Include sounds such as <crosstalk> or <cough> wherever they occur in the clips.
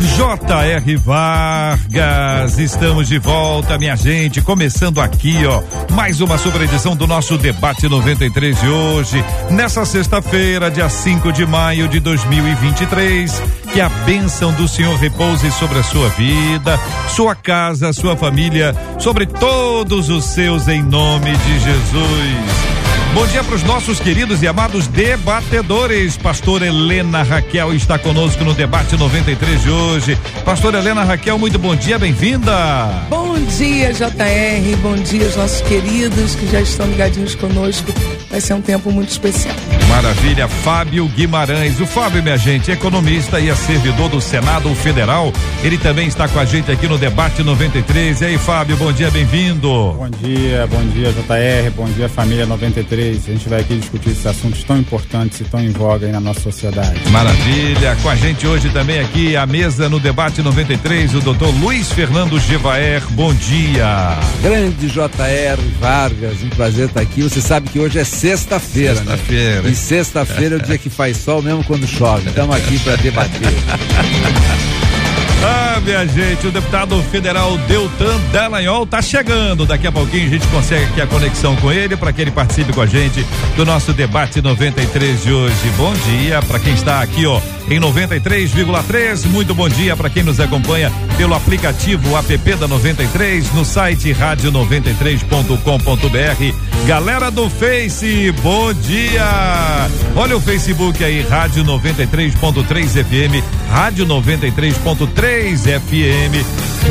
J.R. Vargas, estamos de volta, minha gente, começando aqui, ó, mais uma sobre edição do nosso debate 93 de hoje, nessa sexta-feira, dia 5 de maio de 2023. Que a bênção do Senhor repouse sobre a sua vida, sua casa, sua família, sobre todos os seus, em nome de Jesus. Bom dia para os nossos queridos e amados debatedores. Pastor Helena Raquel está conosco no debate 93 de hoje. Pastor Helena Raquel, muito bom dia, bem-vinda. Bom dia, JR. Bom dia, os nossos queridos que já estão ligadinhos conosco. Vai ser um tempo muito especial. Maravilha, Fábio Guimarães. O Fábio, minha gente, economista e é servidor do Senado Federal. Ele também está com a gente aqui no debate 93. E aí, Fábio, bom dia, bem-vindo. Bom dia, bom dia, JR. Bom dia, família 93. A gente vai aqui discutir esses assuntos tão importantes e tão em voga aí na nossa sociedade. Maravilha. Com a gente hoje também aqui a mesa no debate 93, o doutor Luiz Fernando Gevaer. Bom dia. Grande JR Vargas, um prazer estar aqui. Você sabe que hoje é sexta-feira, né? Sexta-feira. E sexta-feira é o dia que faz sol mesmo quando chove. Estamos aqui para debater. <laughs> Ah, minha gente, o deputado federal Deltan Dallagnol tá chegando. Daqui a pouquinho a gente consegue aqui a conexão com ele para que ele participe com a gente do nosso debate 93 de hoje. Bom dia para quem está aqui, ó, em 93,3. Muito bom dia para quem nos acompanha pelo aplicativo app da 93 no site rádio93.com.br. Galera do Face, bom dia. Olha o Facebook aí, Rádio 93.3 FM, Rádio 93.3 FM,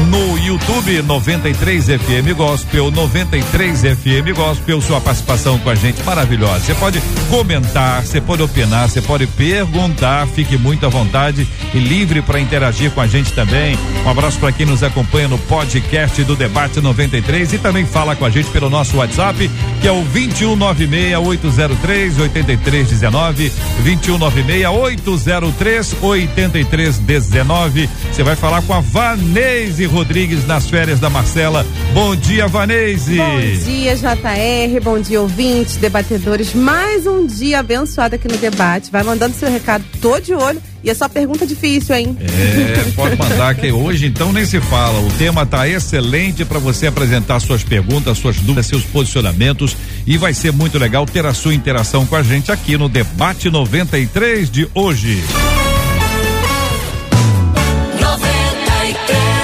no YouTube 93 FM Gospel, 93 FM Gospel, sua participação com a gente maravilhosa. Você pode comentar, você pode opinar, você pode perguntar, fique muito à vontade e livre para interagir com a gente também. Um abraço para quem nos acompanha no podcast do Debate 93 e também fala com a gente pelo nosso WhatsApp, que é o 2196 803 8319, 2196 803 8319. Você vai falar com a Vanese Rodrigues nas férias da Marcela. Bom dia, Vanese. Bom dia, JR. Bom dia, ouvintes, debatedores. Mais um dia abençoado aqui no debate. Vai mandando seu recado, tô de olho. E é só pergunta difícil, hein? É, <laughs> pode mandar que hoje então nem se fala. O tema tá excelente para você apresentar suas perguntas, suas dúvidas, seus posicionamentos e vai ser muito legal ter a sua interação com a gente aqui no debate 93 de hoje.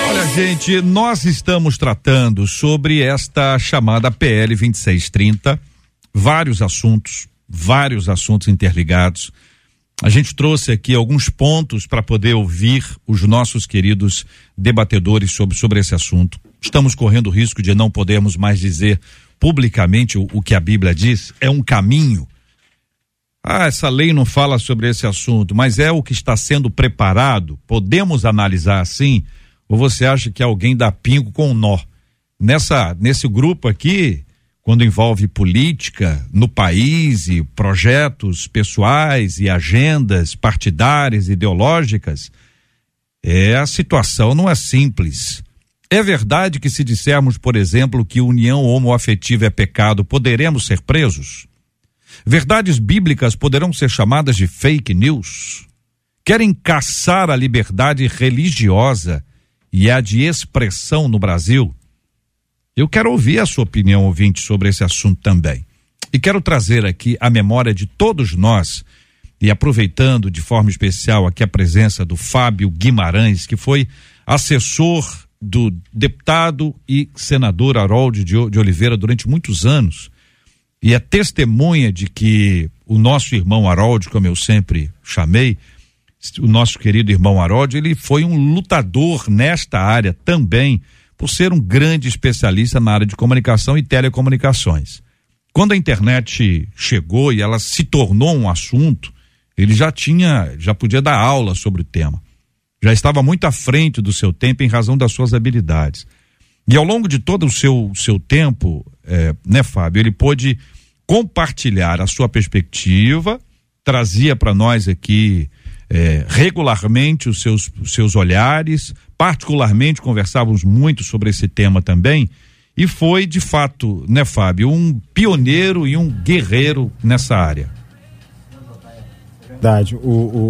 Olha, gente, nós estamos tratando sobre esta chamada PL 2630, vários assuntos, vários assuntos interligados. A gente trouxe aqui alguns pontos para poder ouvir os nossos queridos debatedores sobre, sobre esse assunto. Estamos correndo o risco de não podermos mais dizer publicamente o, o que a Bíblia diz. É um caminho. Ah, essa lei não fala sobre esse assunto, mas é o que está sendo preparado. Podemos analisar assim? Ou você acha que alguém dá pingo com um nó? Nessa, nesse grupo aqui, quando envolve política no país e projetos pessoais e agendas partidárias, ideológicas, é a situação não é simples. É verdade que se dissermos, por exemplo, que união homoafetiva é pecado, poderemos ser presos? Verdades bíblicas poderão ser chamadas de fake news? Querem caçar a liberdade religiosa e a de expressão no Brasil? Eu quero ouvir a sua opinião, ouvinte, sobre esse assunto também. E quero trazer aqui a memória de todos nós, e aproveitando de forma especial aqui a presença do Fábio Guimarães, que foi assessor do deputado e senador Harold de, Oliveira durante muitos anos, e é testemunha de que o nosso irmão Harold, como eu sempre chamei, o nosso querido irmão Harold, ele foi um lutador nesta área também por ser um grande especialista na área de comunicação e telecomunicações. Quando a internet chegou e ela se tornou um assunto, ele já tinha, já podia dar aula sobre o tema. Já estava muito à frente do seu tempo em razão das suas habilidades. E ao longo de todo o seu, seu tempo, é, né, Fábio, ele pôde compartilhar a sua perspectiva, trazia para nós aqui é, regularmente os seus, os seus olhares, particularmente conversávamos muito sobre esse tema também, e foi de fato, né, Fábio, um pioneiro e um guerreiro nessa área. Verdade. O,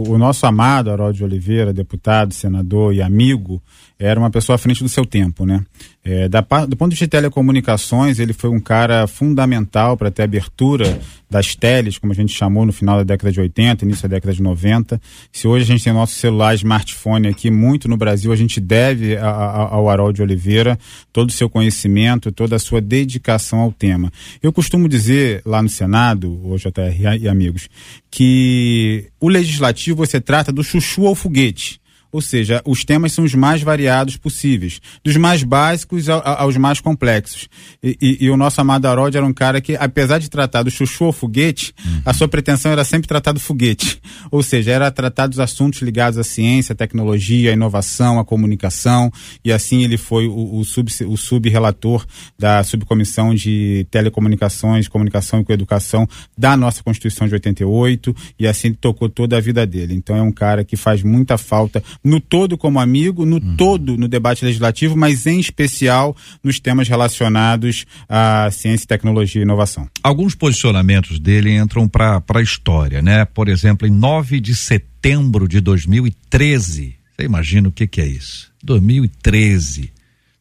o, o nosso amado Harold de Oliveira, deputado, senador e amigo, era uma pessoa à frente do seu tempo, né? É, da, do ponto de vista de telecomunicações, ele foi um cara fundamental para ter abertura das teles, como a gente chamou no final da década de 80, início da década de 90. Se hoje a gente tem nosso celular, smartphone aqui, muito no Brasil, a gente deve a, a, ao Harold Oliveira todo o seu conhecimento, toda a sua dedicação ao tema. Eu costumo dizer lá no Senado, o JR e amigos, que o legislativo você trata do chuchu ao foguete. Ou seja, os temas são os mais variados possíveis, dos mais básicos aos mais complexos. E, e, e o nosso amado Harold era um cara que, apesar de tratar do chuchu ao foguete, uhum. a sua pretensão era sempre tratar do foguete. Ou seja, era tratar dos assuntos ligados à ciência, à tecnologia, à inovação, à comunicação. E assim ele foi o, o, sub, o sub-relator da subcomissão de telecomunicações, comunicação e coeducação da nossa Constituição de 88. E assim tocou toda a vida dele. Então é um cara que faz muita falta no todo como amigo, no uhum. todo no debate legislativo, mas em especial nos temas relacionados à ciência, tecnologia e inovação. Alguns posicionamentos dele entram para a história, né? Por exemplo, em 9 de setembro de 2013, você imagina o que, que é isso? 2013.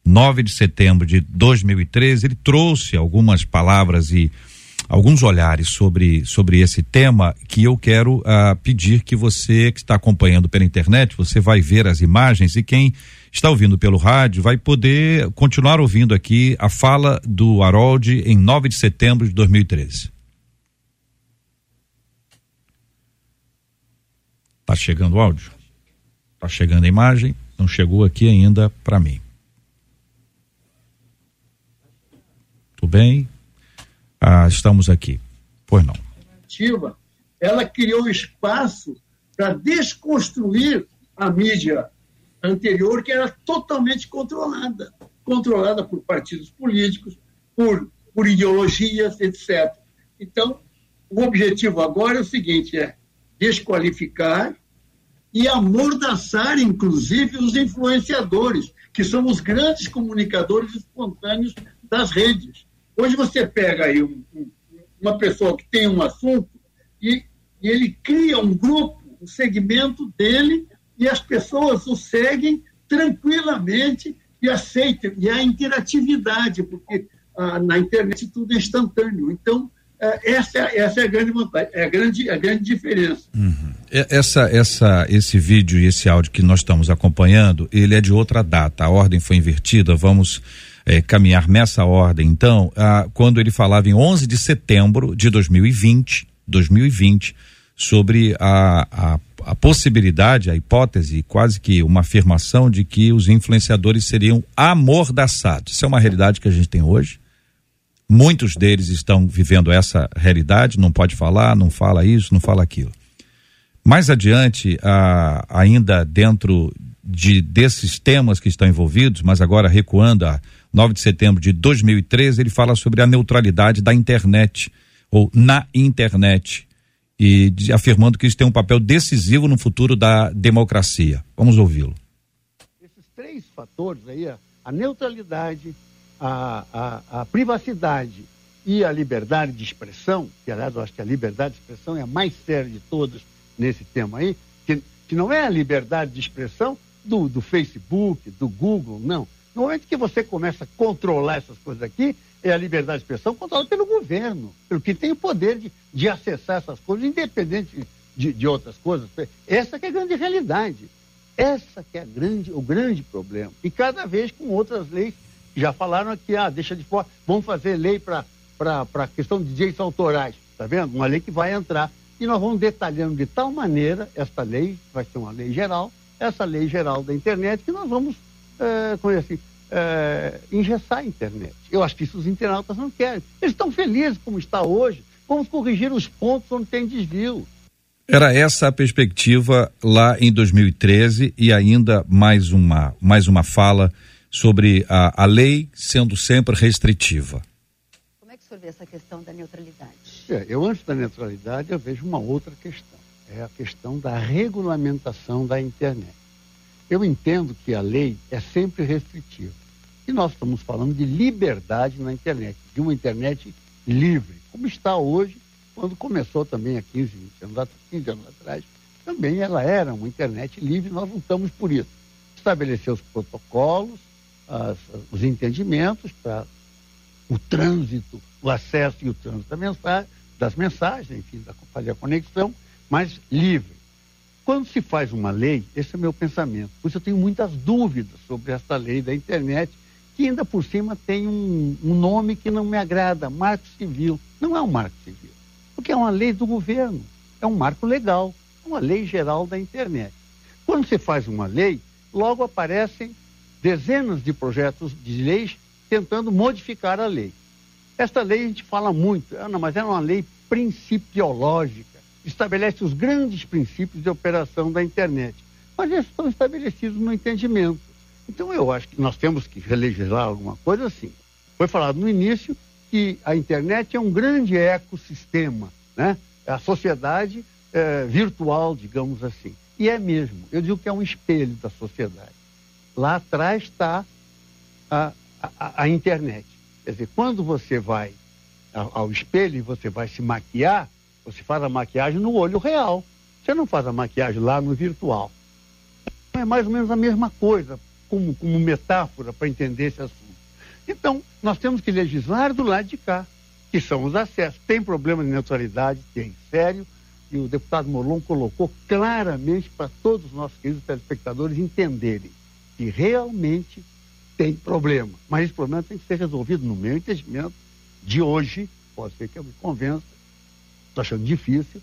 9 de setembro de 2013, ele trouxe algumas palavras e alguns olhares sobre, sobre esse tema que eu quero uh, pedir que você que está acompanhando pela internet, você vai ver as imagens e quem está ouvindo pelo rádio vai poder continuar ouvindo aqui a fala do Harold em 9 de setembro de 2013. Tá chegando o áudio? Tá chegando a imagem? Não chegou aqui ainda para mim. Tudo bem? Ah, estamos aqui. Pois não. Ela criou espaço para desconstruir a mídia anterior, que era totalmente controlada controlada por partidos políticos, por, por ideologias, etc. Então, o objetivo agora é o seguinte: é desqualificar e amordaçar, inclusive, os influenciadores, que são os grandes comunicadores espontâneos das redes. Hoje você pega aí um, um, uma pessoa que tem um assunto e, e ele cria um grupo, um segmento dele, e as pessoas o seguem tranquilamente e aceitam. E a interatividade, porque ah, na internet tudo é instantâneo. Então, é, essa, essa é a grande vantagem, é a grande, a grande diferença. Uhum. Essa, essa, esse vídeo e esse áudio que nós estamos acompanhando, ele é de outra data. A ordem foi invertida. Vamos é, caminhar nessa ordem, então, quando ele falava em 11 de setembro de 2020, 2020, sobre a, a, a possibilidade, a hipótese, quase que uma afirmação de que os influenciadores seriam amordaçados. Isso é uma realidade que a gente tem hoje. Muitos deles estão vivendo essa realidade, não pode falar, não fala isso, não fala aquilo. Mais adiante, ainda dentro de desses temas que estão envolvidos, mas agora recuando a 9 de setembro de 2013, ele fala sobre a neutralidade da internet, ou na internet, e de, afirmando que isso tem um papel decisivo no futuro da democracia. Vamos ouvi-lo. Esses três fatores aí, a neutralidade, a, a, a privacidade e a liberdade de expressão, que aliás eu acho que a liberdade de expressão é a mais séria de todas nesse tema aí, que, que não é a liberdade de expressão do, do Facebook, do Google, não no momento que você começa a controlar essas coisas aqui, é a liberdade de expressão controlada pelo governo, pelo que tem o poder de, de acessar essas coisas, independente de, de outras coisas. Essa que é a grande realidade. Essa que é grande, o grande problema. E cada vez com outras leis, já falaram aqui, ah, deixa de fora, vamos fazer lei para a questão de direitos autorais, tá vendo? Uma lei que vai entrar. E nós vamos detalhando de tal maneira essa lei, vai ser uma lei geral, essa lei geral da internet, que nós vamos é, como é assim, é, engessar a internet. Eu acho que isso os internautas não querem. Eles estão felizes como está hoje. Vamos corrigir os pontos onde tem desvio. Era essa a perspectiva lá em 2013 e ainda mais uma, mais uma fala sobre a, a lei sendo sempre restritiva. Como é que o senhor vê essa questão da neutralidade? É, eu, antes da neutralidade, eu vejo uma outra questão. É a questão da regulamentação da internet. Eu entendo que a lei é sempre restritiva. E nós estamos falando de liberdade na internet, de uma internet livre, como está hoje quando começou também há 15, 20 anos, 15 anos atrás, também ela era uma internet livre, nós lutamos por isso. Estabelecer os protocolos, as, os entendimentos para o trânsito, o acesso e o trânsito da mensagem, das mensagens, enfim, da, fazer a conexão, mas livre. Quando se faz uma lei, esse é meu pensamento, por isso eu tenho muitas dúvidas sobre essa lei da internet, que ainda por cima tem um, um nome que não me agrada, marco civil. Não é um marco civil porque é uma lei do governo, é um marco legal, é uma lei geral da internet. Quando você faz uma lei, logo aparecem dezenas de projetos de leis tentando modificar a lei. Esta lei a gente fala muito, Ana, mas é uma lei principiológica, estabelece os grandes princípios de operação da internet, mas eles estão estabelecidos no entendimento. Então eu acho que nós temos que relegislar alguma coisa assim. Foi falado no início que a internet é um grande ecossistema, né? É a sociedade é, virtual, digamos assim. E é mesmo. Eu digo que é um espelho da sociedade. Lá atrás está a, a, a, internet. Quer dizer, quando você vai ao espelho e você vai se maquiar, você faz a maquiagem no olho real. Você não faz a maquiagem lá no virtual. É mais ou menos a mesma coisa, como, como metáfora para entender esse assunto. Então, nós temos que legislar do lado de cá, que são os acessos. Tem problema de neutralidade? Tem, sério. E o deputado Molon colocou claramente para todos os nossos queridos telespectadores entenderem que realmente tem problema. Mas esse problema tem que ser resolvido, no meu entendimento, de hoje, pode ser que eu me convença, estou achando difícil,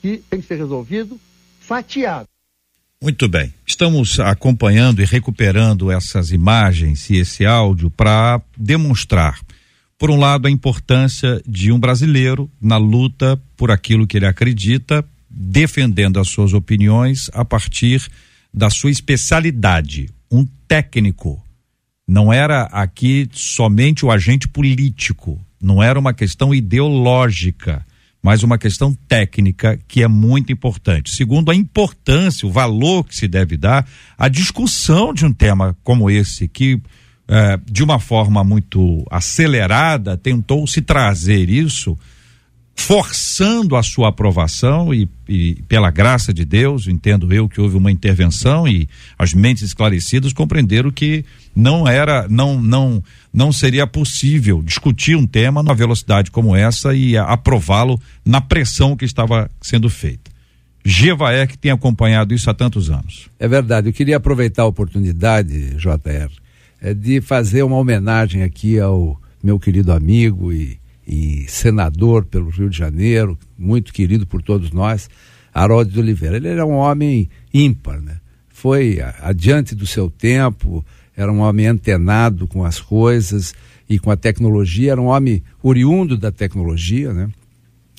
que tem que ser resolvido fatiado. Muito bem. Estamos acompanhando e recuperando essas imagens e esse áudio para demonstrar, por um lado, a importância de um brasileiro na luta por aquilo que ele acredita, defendendo as suas opiniões a partir da sua especialidade, um técnico. Não era aqui somente o agente político, não era uma questão ideológica mas uma questão técnica que é muito importante. Segundo, a importância, o valor que se deve dar à discussão de um tema como esse, que eh, de uma forma muito acelerada tentou se trazer isso forçando a sua aprovação e, e, pela graça de Deus, entendo eu que houve uma intervenção e as mentes esclarecidas compreenderam que não era, não, não, não seria possível discutir um tema numa velocidade como essa e aprová-lo na pressão que estava sendo feita. Gevaé que tem acompanhado isso há tantos anos. É verdade. Eu queria aproveitar a oportunidade, JR, é, de fazer uma homenagem aqui ao meu querido amigo e e senador pelo Rio de Janeiro, muito querido por todos nós, Harold de Oliveira. Ele era um homem ímpar, né? Foi adiante do seu tempo, era um homem antenado com as coisas e com a tecnologia, era um homem oriundo da tecnologia, né?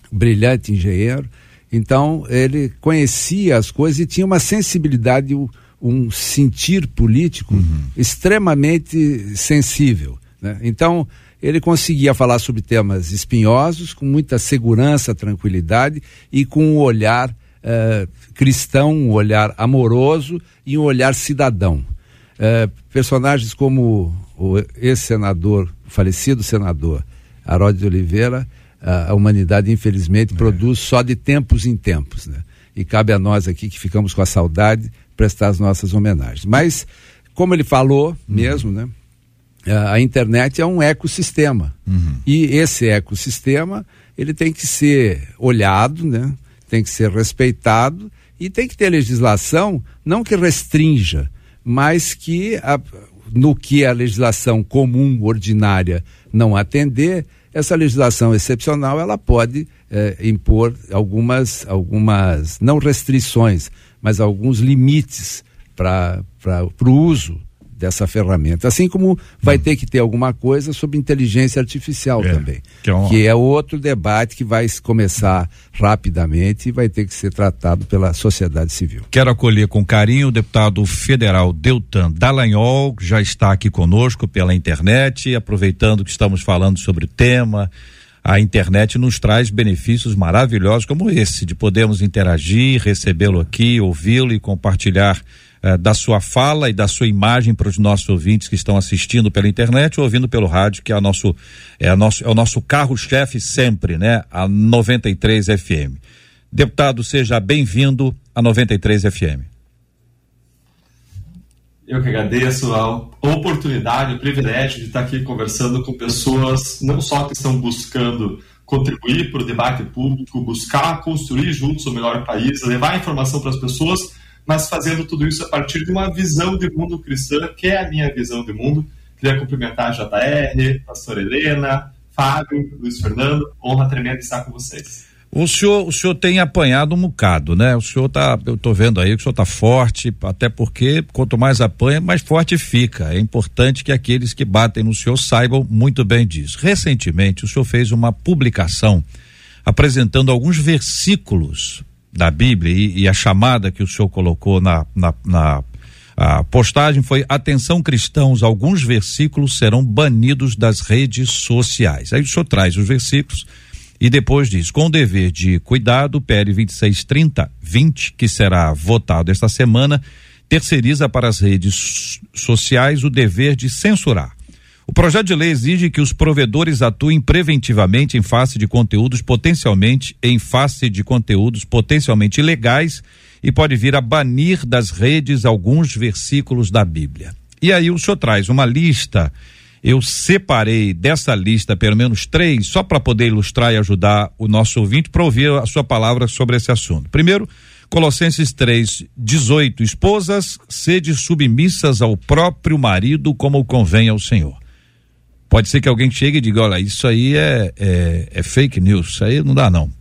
Brilhante engenheiro. Então, ele conhecia as coisas e tinha uma sensibilidade, um sentir político uhum. extremamente sensível. Né? Então, ele conseguia falar sobre temas espinhosos com muita segurança, tranquilidade e com um olhar eh, cristão, um olhar amoroso e um olhar cidadão. Eh, personagens como o ex-senador, o falecido senador Harold de Oliveira, a humanidade infelizmente é. produz só de tempos em tempos, né? E cabe a nós aqui que ficamos com a saudade prestar as nossas homenagens. Mas como ele falou mesmo, uhum. né? A internet é um ecossistema. Uhum. E esse ecossistema, ele tem que ser olhado, né? tem que ser respeitado e tem que ter legislação, não que restrinja, mas que a, no que a legislação comum, ordinária, não atender, essa legislação excepcional ela pode eh, impor algumas, algumas, não restrições, mas alguns limites para o uso dessa ferramenta. Assim como vai ter que ter alguma coisa sobre inteligência artificial É, também, que é um- que é outro debate que vai começar rapidamente e vai ter que ser tratado pela sociedade civil. Quero acolher com carinho o deputado federal Deltan Dallagnol, que já está aqui conosco pela internet, aproveitando que estamos falando sobre o tema. A internet nos traz benefícios maravilhosos como esse, de podermos interagir, recebê-lo aqui, ouvi-lo e compartilhar eh, da sua fala e da sua imagem para os nossos ouvintes que estão assistindo pela internet ou ouvindo pelo rádio, que é, a nosso, é, a nosso, é o nosso carro-chefe sempre, né? A 93 FM. Deputado, seja bem-vindo à 93 FM. Eu que agradeço a oportunidade, o privilégio de estar aqui conversando com pessoas não só que estão buscando contribuir para o debate público, buscar construir juntos o melhor país, levar informação para as pessoas, mas fazendo tudo isso a partir de uma visão de mundo cristã, que é a minha visão de mundo. Queria cumprimentar a JR, pastor Helena, Fábio, Luiz Fernando, honra tremenda estar com vocês. O senhor, o senhor tem apanhado um bocado, né? O senhor tá, eu tô vendo aí que o senhor tá forte, até porque quanto mais apanha, mais forte fica. É importante que aqueles que batem no senhor saibam muito bem disso. Recentemente, o senhor fez uma publicação apresentando alguns versículos da Bíblia e, e a chamada que o senhor colocou na, na, na a postagem foi atenção cristãos, alguns versículos serão banidos das redes sociais. Aí o senhor traz os versículos e depois diz, com o dever de cuidado, PL 2630-20, que será votado esta semana, terceiriza para as redes sociais o dever de censurar. O projeto de lei exige que os provedores atuem preventivamente em face de conteúdos potencialmente em face de conteúdos potencialmente ilegais e pode vir a banir das redes alguns versículos da Bíblia. E aí o senhor traz uma lista eu separei dessa lista pelo menos três, só para poder ilustrar e ajudar o nosso ouvinte para ouvir a sua palavra sobre esse assunto. Primeiro, Colossenses 3, 18. Esposas, sede submissas ao próprio marido, como convém ao Senhor. Pode ser que alguém chegue e diga: olha, isso aí é, é, é fake news, isso aí não dá não.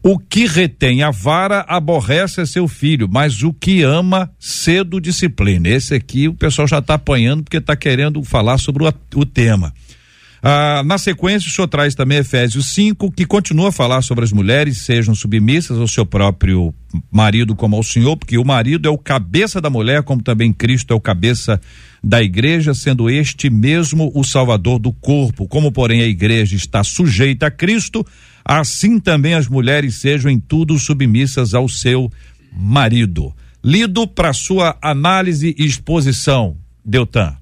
O que retém a vara aborrece seu filho, mas o que ama cedo disciplina. Esse aqui o pessoal já está apanhando porque está querendo falar sobre o, o tema. Ah, na sequência, o senhor traz também Efésios 5, que continua a falar sobre as mulheres sejam submissas ao seu próprio marido como ao Senhor, porque o marido é o cabeça da mulher, como também Cristo é o cabeça da igreja, sendo este mesmo o salvador do corpo. Como, porém, a igreja está sujeita a Cristo, assim também as mulheres sejam em tudo submissas ao seu marido. Lido para sua análise e exposição, Deltan.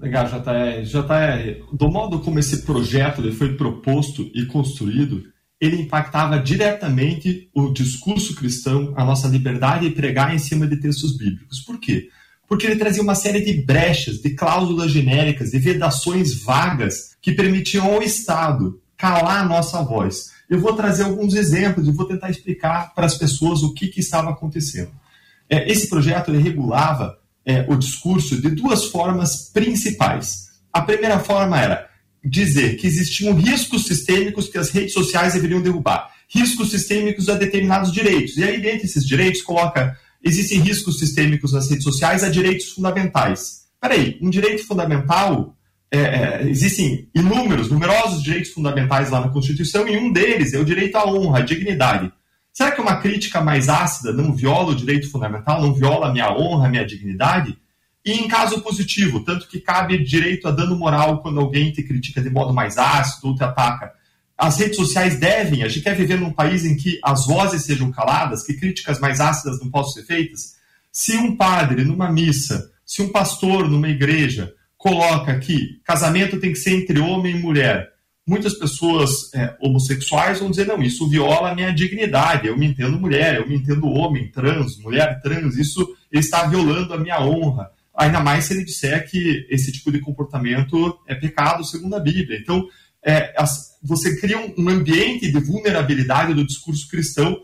Legal, JR. JR, do modo como esse projeto foi proposto e construído, ele impactava diretamente o discurso cristão, a nossa liberdade de pregar em cima de textos bíblicos. Por quê? Porque ele trazia uma série de brechas, de cláusulas genéricas, de vedações vagas que permitiam ao Estado calar a nossa voz. Eu vou trazer alguns exemplos e vou tentar explicar para as pessoas o que, que estava acontecendo. É, esse projeto regulava é, o discurso de duas formas principais. A primeira forma era dizer que existiam riscos sistêmicos que as redes sociais deveriam derrubar, riscos sistêmicos a determinados direitos. E aí, dentre esses direitos, coloca: existem riscos sistêmicos nas redes sociais a direitos fundamentais. Peraí, um direito fundamental. É, é, existem inúmeros, numerosos direitos fundamentais lá na Constituição, e um deles é o direito à honra, à dignidade. Será que uma crítica mais ácida não viola o direito fundamental, não viola a minha honra, a minha dignidade? E em caso positivo, tanto que cabe direito a dano moral quando alguém te critica de modo mais ácido ou te ataca. As redes sociais devem, a gente quer viver num país em que as vozes sejam caladas, que críticas mais ácidas não possam ser feitas. Se um padre numa missa, se um pastor numa igreja coloca que casamento tem que ser entre homem e mulher, muitas pessoas é, homossexuais vão dizer: não, isso viola a minha dignidade. Eu me entendo mulher, eu me entendo homem, trans, mulher trans, isso está violando a minha honra. Ainda mais se ele disser que esse tipo de comportamento é pecado segundo a Bíblia. Então, é, as, você cria um, ambiente de vulnerabilidade do discurso cristão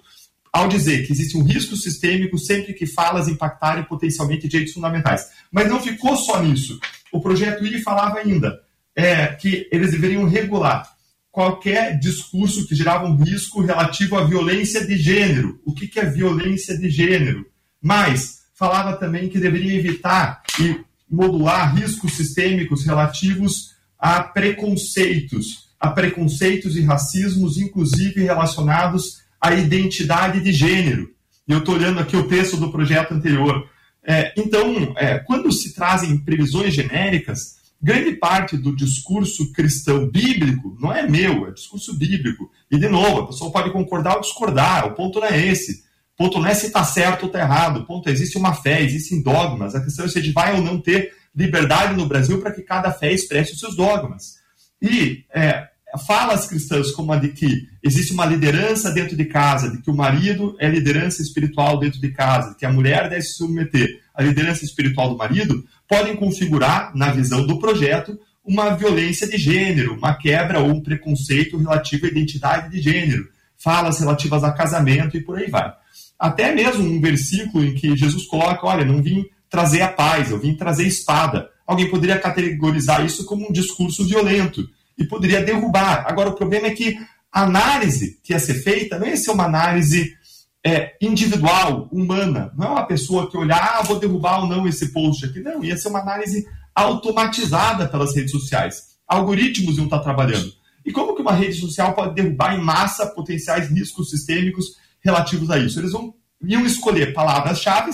ao dizer que existe um risco sistêmico sempre que falas impactarem potencialmente direitos fundamentais. Mas não ficou só nisso. O projeto I falava ainda é, que eles deveriam regular qualquer discurso que gerava um risco relativo à violência de gênero. O que, que é violência de gênero? Mas falava também que deveria evitar e modular riscos sistêmicos relativos a preconceitos, a preconceitos e racismos, inclusive relacionados à identidade de gênero. E eu estou olhando aqui o texto do projeto anterior. É, então, é, quando se trazem previsões genéricas, grande parte do discurso cristão bíblico não é meu, é discurso bíblico. E, de novo, a pessoa pode concordar ou discordar, o ponto não é esse. O ponto não é se está certo ou está errado, o ponto é existe uma fé, existem dogmas. A questão é se a gente vai ou não ter liberdade no Brasil para que cada fé expresse os seus dogmas. E é, falas cristãs como a de que existe uma liderança dentro de casa, de que o marido é liderança espiritual dentro de casa, que a mulher deve se submeter à liderança espiritual do marido, podem configurar, na visão do projeto, uma violência de gênero, uma quebra ou um preconceito relativo à identidade de gênero, falas relativas a casamento e por aí vai. Até mesmo um versículo em que Jesus coloca: olha, não vim trazer a paz, eu vim trazer espada. Alguém poderia categorizar isso como um discurso violento e poderia derrubar. Agora, o problema é que a análise que ia ser feita não ia ser uma análise é, individual, humana. Não é uma pessoa que olhar, ah, vou derrubar ou não esse post aqui. Não, ia ser uma análise automatizada pelas redes sociais. Algoritmos iam estar trabalhando. E como que uma rede social pode derrubar em massa potenciais riscos sistêmicos relativos a isso? Eles vão, iam escolher palavras-chave,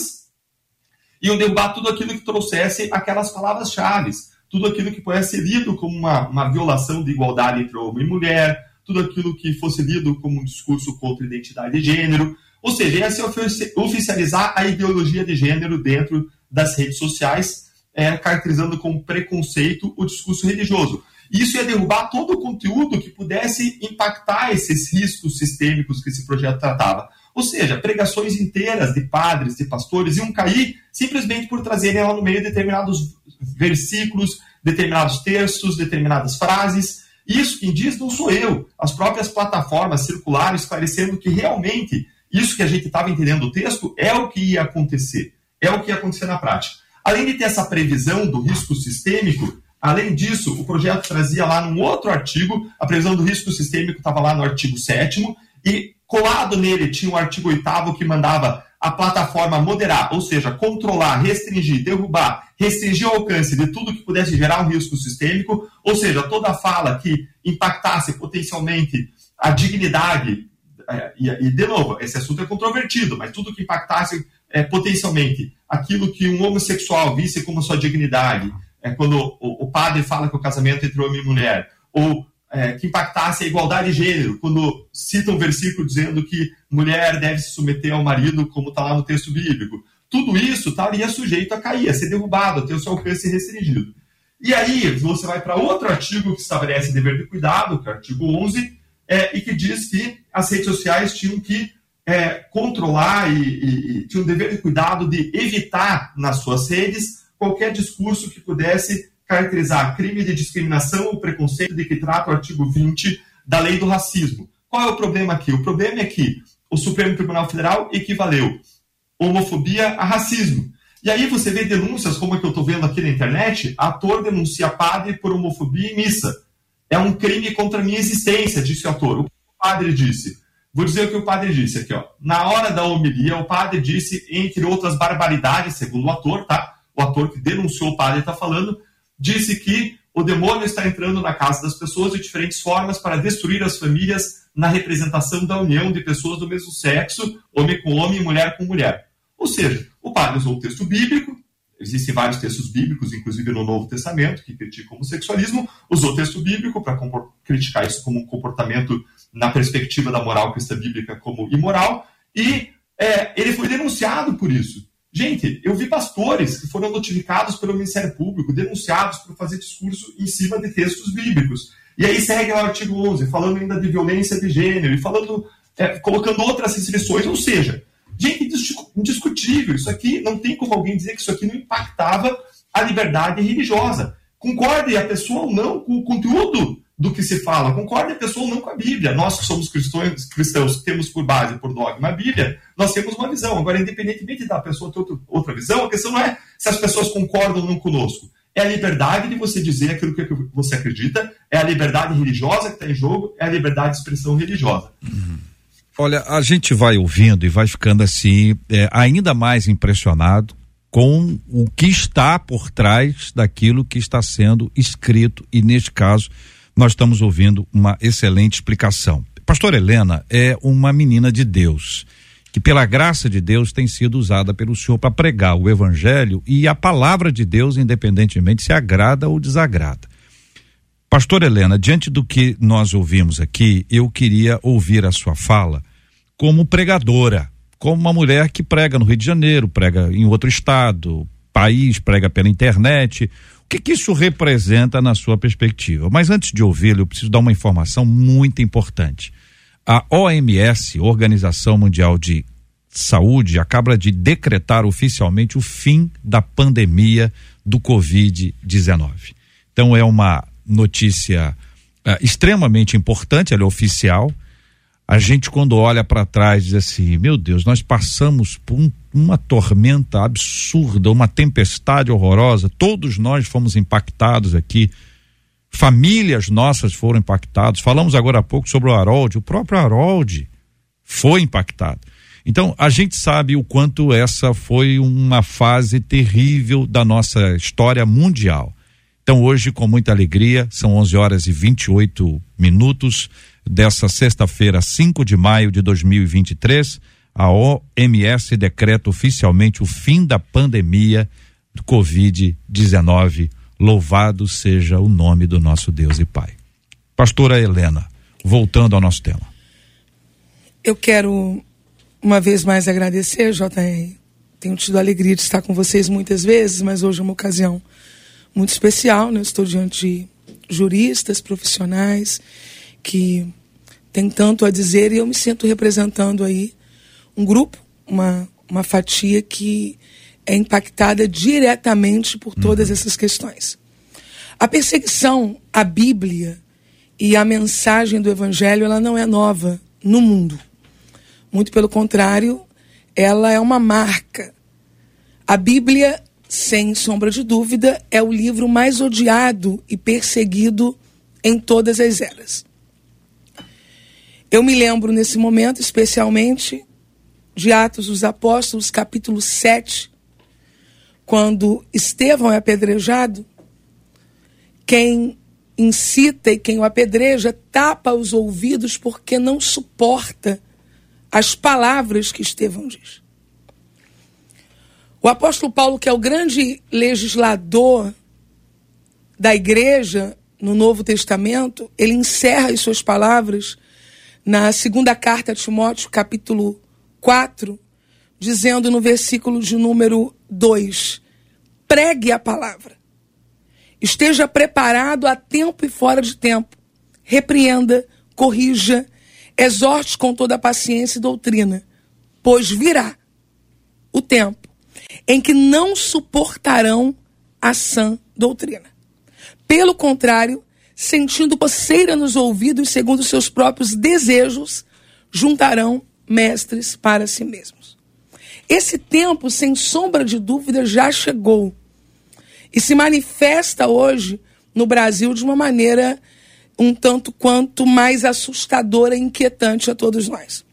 iam derrubar tudo aquilo que trouxesse aquelas palavras-chave tudo aquilo que pudesse ser lido como uma, uma violação de igualdade entre homem e mulher, tudo aquilo que fosse lido como um discurso contra a identidade de gênero. Ou seja, ia se oficializar a ideologia de gênero dentro das redes sociais, é, caracterizando como preconceito o discurso religioso. Isso ia derrubar todo o conteúdo que pudesse impactar esses riscos sistêmicos que esse projeto tratava. Ou seja, pregações inteiras de padres, de pastores iam cair simplesmente por trazerem lá no meio determinados versículos, determinados textos, determinadas frases. Isso quem diz não sou eu. As próprias plataformas circularam esclarecendo que realmente isso que a gente estava entendendo do texto é o que ia acontecer. É o que ia acontecer na prática. Além de ter essa previsão do risco sistêmico, além disso, o projeto trazia lá num outro artigo, a previsão do risco sistêmico estava lá no artigo 7 e Colado nele tinha o artigo 8 que mandava a plataforma moderar, ou seja, controlar, restringir, derrubar, restringir o alcance de tudo que pudesse gerar um risco sistêmico, ou seja, toda fala que impactasse potencialmente a dignidade, é, e, de novo, esse assunto é controvertido, mas tudo que impactasse é, potencialmente aquilo que um homossexual visse como sua dignidade, é, quando o, o padre fala que o casamento entre homem e mulher, ou é, que impactasse a igualdade de gênero, quando cita um versículo dizendo que mulher deve se submeter ao marido, como está lá no texto bíblico. Tudo isso estaria sujeito a cair, a ser derrubado, a ter o seu alcance restringido. E aí você vai para outro artigo que estabelece dever de cuidado, que é o artigo 11, é, e que diz que as redes sociais tinham que é, controlar e, e, e tinham o dever de cuidado de evitar nas suas redes qualquer discurso que pudesse caracterizar crime de discriminação ou preconceito de que trata o artigo 20 da lei do racismo. Qual é o problema aqui? O problema é que o Supremo Tribunal Federal equivaleu homofobia a racismo. E aí você vê denúncias, como a que eu estou vendo aqui na internet, ator denuncia padre por homofobia em missa. É um crime contra a minha existência, disse o ator. O padre disse? Vou dizer o que o padre disse aqui, ó. Na hora da homilia, o padre disse, entre outras barbaridades, segundo o ator, tá? O ator que denunciou o padre está falando, disse que o demônio está entrando na casa das pessoas de diferentes formas para destruir as famílias na representação da união de pessoas do mesmo sexo, homem com homem e mulher com mulher. Ou seja, o padre usou o texto bíblico, existem vários textos bíblicos, inclusive no Novo Testamento, que criticam o homossexualismo, usou o texto bíblico para criticar isso como um comportamento na perspectiva da moral cristã bíblica como imoral, e é, ele foi denunciado por isso. Gente, eu vi pastores que foram notificados pelo Ministério Público, denunciados por fazer discurso em cima de textos bíblicos. E aí segue o artigo 11, falando ainda de violência de gênero, e falando, é, colocando outras restrições, ou seja, gente, indiscutível, isso aqui, não tem como alguém dizer que isso aqui não impactava a liberdade religiosa. Concorde a pessoa ou não com o conteúdo do que se fala. Concorde a pessoa ou não com a Bíblia. Nós que somos cristãos, cristãos temos por base, por dogma a Bíblia, nós temos uma visão. Agora, independentemente da pessoa ter outra visão, a questão não é se as pessoas concordam ou não conosco. É a liberdade de você dizer aquilo que você acredita, é a liberdade religiosa que está em jogo, é a liberdade de expressão religiosa. Uhum. Olha, a gente vai ouvindo e vai ficando assim, é, ainda mais impressionado com o que está por trás daquilo que está sendo escrito e neste caso nós estamos ouvindo uma excelente explicação. Pastor Helena é uma menina de Deus que pela graça de Deus tem sido usada pelo Senhor para pregar o evangelho e a palavra de Deus independentemente se agrada ou desagrada. Pastor Helena, diante do que nós ouvimos aqui, eu queria ouvir a sua fala como pregadora, como uma mulher que prega no Rio de Janeiro, prega em outro estado, país, prega pela internet. O que, que isso representa na sua perspectiva? Mas antes de ouvi-lo, eu preciso dar uma informação muito importante. A OMS, Organização Mundial de Saúde, acaba de decretar oficialmente o fim da pandemia do Covid-19. Então é uma notícia uh, extremamente importante, ela é oficial a gente quando olha para trás diz assim, meu Deus, nós passamos por um, uma tormenta absurda, uma tempestade horrorosa, todos nós fomos impactados aqui, famílias nossas foram impactadas, falamos agora há pouco sobre o Harold, o próprio Harold foi impactado. Então, a gente sabe o quanto essa foi uma fase terrível da nossa história mundial. Então, hoje, com muita alegria, são 11 horas e 28 minutos dessa sexta-feira, 5 de maio de 2023, a OMS decreta oficialmente o fim da pandemia do Covid-19. Louvado seja o nome do nosso Deus e Pai. Pastora Helena, voltando ao nosso tema. Eu quero uma vez mais agradecer, JR. Tenho tido a alegria de estar com vocês muitas vezes, mas hoje é uma ocasião muito especial. Né? estou diante de juristas, profissionais que tem tanto a dizer e eu me sinto representando aí um grupo, uma, uma fatia que é impactada diretamente por todas uhum. essas questões. A perseguição à Bíblia e à mensagem do Evangelho, ela não é nova no mundo. Muito pelo contrário, ela é uma marca. A Bíblia, sem sombra de dúvida, é o livro mais odiado e perseguido em todas as eras. Eu me lembro nesse momento, especialmente, de Atos dos Apóstolos, capítulo 7, quando Estevão é apedrejado. Quem incita e quem o apedreja tapa os ouvidos porque não suporta as palavras que Estevão diz. O apóstolo Paulo, que é o grande legislador da igreja no Novo Testamento, ele encerra as suas palavras na segunda carta a Timóteo, capítulo 4, dizendo no versículo de número 2: pregue a palavra. Esteja preparado a tempo e fora de tempo. Repreenda, corrija, exorte com toda a paciência e doutrina, pois virá o tempo em que não suportarão a sã doutrina. Pelo contrário, sentindo coceira nos ouvidos, segundo seus próprios desejos, juntarão mestres para si mesmos. Esse tempo, sem sombra de dúvida, já chegou e se manifesta hoje no Brasil de uma maneira um tanto quanto mais assustadora e inquietante a todos nós.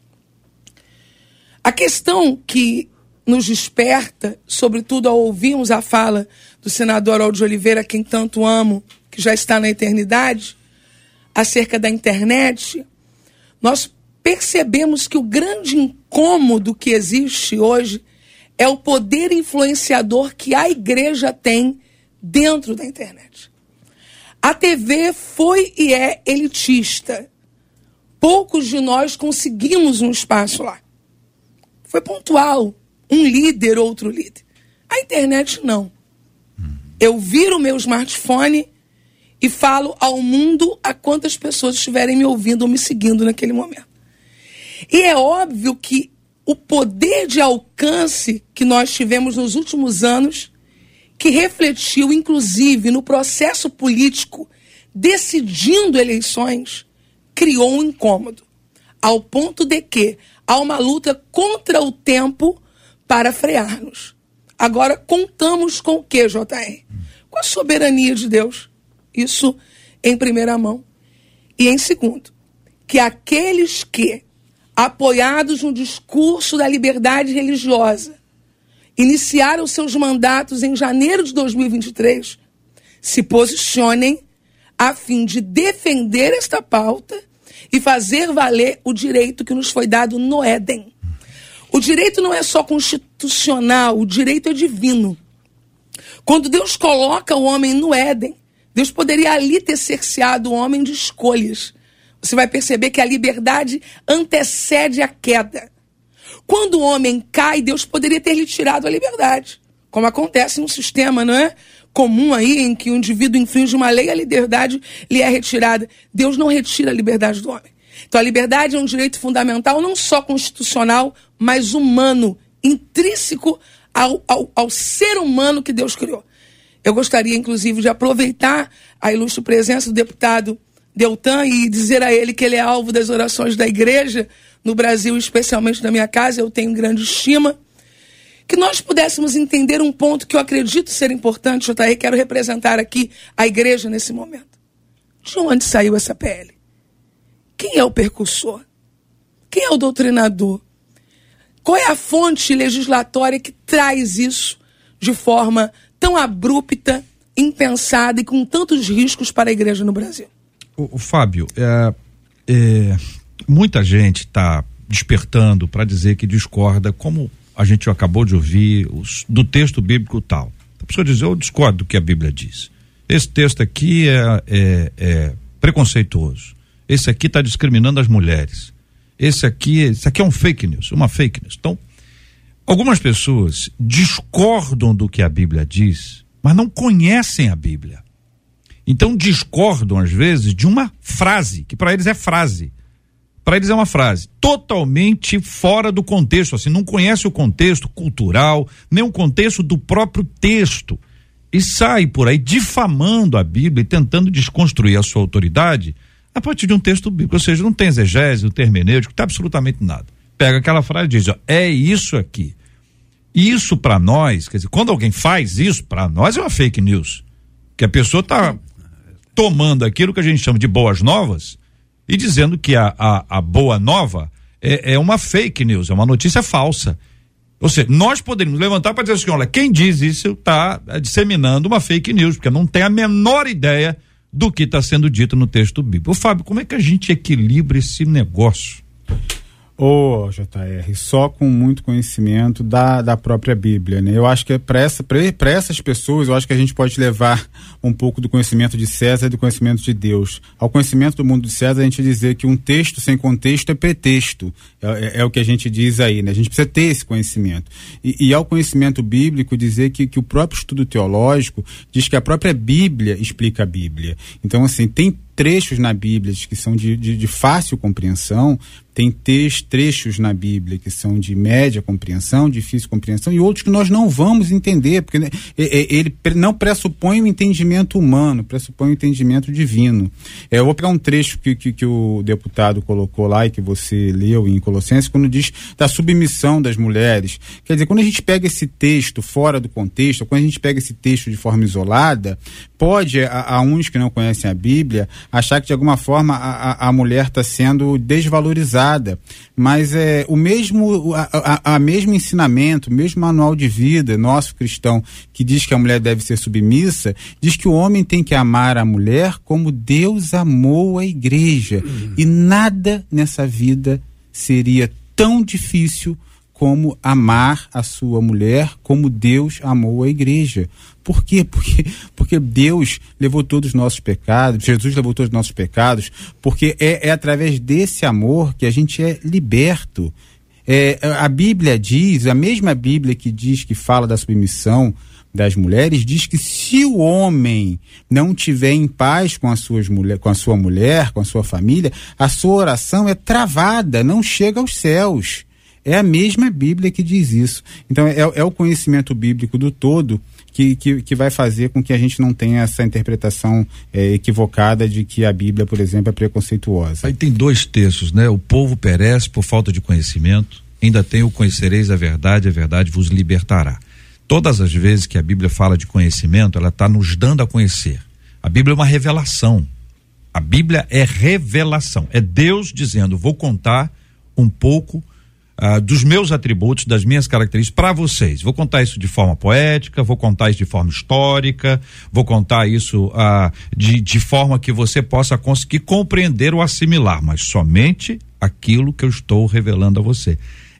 A questão que nos desperta, sobretudo ao ouvirmos a fala do senador de Oliveira, quem tanto amo, que já está na eternidade, acerca da internet, nós percebemos que o grande incômodo que existe hoje é o poder influenciador que a igreja tem dentro da internet. A TV foi e é elitista. Poucos de nós conseguimos um espaço lá. Foi pontual, um líder, outro líder. A internet não. Eu viro o meu smartphone e falo ao mundo a quantas pessoas estiverem me ouvindo ou me seguindo naquele momento. E é óbvio que o poder de alcance que nós tivemos nos últimos anos, que refletiu inclusive no processo político decidindo eleições, criou um incômodo, ao ponto de que há uma luta contra o tempo para frear-nos. Agora contamos com o que, JR? Com a soberania de Deus isso em primeira mão. E em segundo, que aqueles que, apoiados no discurso da liberdade religiosa, iniciaram seus mandatos em janeiro de 2023, se posicionem a fim de defender esta pauta e fazer valer o direito que nos foi dado no Éden. O direito não é só constitucional, o direito é divino. Quando Deus coloca o homem no Éden, Deus poderia ali ter cerceado o homem de escolhas. Você vai perceber que a liberdade antecede a queda. Quando o homem cai, Deus poderia ter lhe tirado a liberdade. Como acontece num sistema, não é? Comum aí, em que o indivíduo infringe uma lei, a liberdade lhe é retirada. Deus não retira a liberdade do homem. Então a liberdade é um direito fundamental, não só constitucional, mas humano, intrínseco ao, ao, ao ser humano que Deus criou. Eu gostaria, inclusive, de aproveitar a ilustre presença do deputado Deltan e dizer a ele que ele é alvo das orações da igreja no Brasil, especialmente na minha casa, eu tenho grande estima. Que nós pudéssemos entender um ponto que eu acredito ser importante, JR, quero representar aqui a igreja nesse momento. De onde saiu essa PL? Quem é o percussor? Quem é o doutrinador? Qual é a fonte legislatória que traz isso de forma tão abrupta, impensada e com tantos riscos para a igreja no Brasil? O, o Fábio, é, é, muita gente está despertando para dizer que discorda, como a gente acabou de ouvir, os, do texto bíblico tal. A pessoa diz, eu discordo do que a Bíblia diz. Esse texto aqui é, é, é preconceituoso. Esse aqui está discriminando as mulheres. Esse aqui, esse aqui é um fake news, uma fake news. Então, algumas pessoas discordam do que a Bíblia diz, mas não conhecem a Bíblia. Então discordam às vezes de uma frase, que para eles é frase. Para eles é uma frase totalmente fora do contexto, assim, não conhece o contexto cultural, nem o contexto do próprio texto. E sai por aí difamando a Bíblia e tentando desconstruir a sua autoridade a partir de um texto bíblico, ou seja, não tem exegese, não tem hermenêutico, tem absolutamente nada. Pega aquela frase e diz, ó, é isso aqui. Isso para nós, quer dizer, quando alguém faz isso, para nós é uma fake news. Que a pessoa está tomando aquilo que a gente chama de boas novas e dizendo que a, a, a boa nova é, é, uma fake news, é uma notícia falsa. Ou seja, nós poderíamos levantar para dizer assim: olha, quem diz isso está disseminando uma fake news, porque não tem a menor ideia do que está sendo dito no texto bíblico. Ô, Fábio, como é que a gente equilibra esse negócio? Ô, oh, JR, só com muito conhecimento da, da própria Bíblia, né? Eu acho que é para essa, essas pessoas, eu acho que a gente pode levar um pouco do conhecimento de César e do conhecimento de Deus. Ao conhecimento do mundo de César, a gente dizer que um texto sem contexto é pretexto. É, é, é o que a gente diz aí, né? A gente precisa ter esse conhecimento. E, e ao conhecimento bíblico, dizer que, que o próprio estudo teológico diz que a própria Bíblia explica a Bíblia. Então, assim, tem trechos na Bíblia que são de, de, de fácil compreensão, tem trechos na Bíblia que são de média compreensão, difícil compreensão, e outros que nós não vamos entender, porque né, ele não pressupõe o entendimento humano, pressupõe o entendimento divino. É, eu vou pegar um trecho que, que, que, o deputado colocou lá e que você leu em Colossenses, quando diz da submissão das mulheres. Quer dizer, quando a gente pega esse texto fora do contexto, quando a gente pega esse texto de forma isolada, pode, a, a uns que não conhecem a Bíblia, achar que de alguma forma a, a mulher está sendo desvalorizada. Mas é o mesmo, a, a, a, mesmo ensinamento, o mesmo manual de vida nosso cristão que diz que a mulher deve ser submissa, diz que o homem tem que amar a mulher como Deus amou a igreja. E nada nessa vida seria tão difícil como amar a sua mulher como Deus amou a igreja. Por quê? <laughs> Porque, porque Deus levou todos os nossos pecados, Jesus levou todos os nossos pecados, porque é, é através desse amor que a gente é liberto. É, a Bíblia diz, a mesma Bíblia que diz que fala da submissão das mulheres, diz que se o homem não tiver em paz com, as suas mulher, com a sua mulher, com a sua família, a sua oração é travada, não chega aos céus. É a mesma Bíblia que diz isso. Então, é, é o conhecimento bíblico do todo que, que, que, vai fazer com que a gente não tenha essa interpretação é, equivocada de que a Bíblia, por exemplo, é preconceituosa. Aí tem dois textos, né? O povo perece por falta de conhecimento, ainda tem o conhecereis a verdade, a verdade vos libertará. Todas as vezes que a Bíblia fala de conhecimento, ela está nos dando a conhecer. A Bíblia é uma revelação. A Bíblia é revelação. É Deus dizendo: vou contar um pouco ah, dos meus atributos, das minhas características para vocês. Vou contar isso de forma poética, vou contar isso de forma histórica, vou contar isso ah, de, de forma que você possa conseguir compreender ou assimilar, mas somente aquilo que eu estou revelando a você.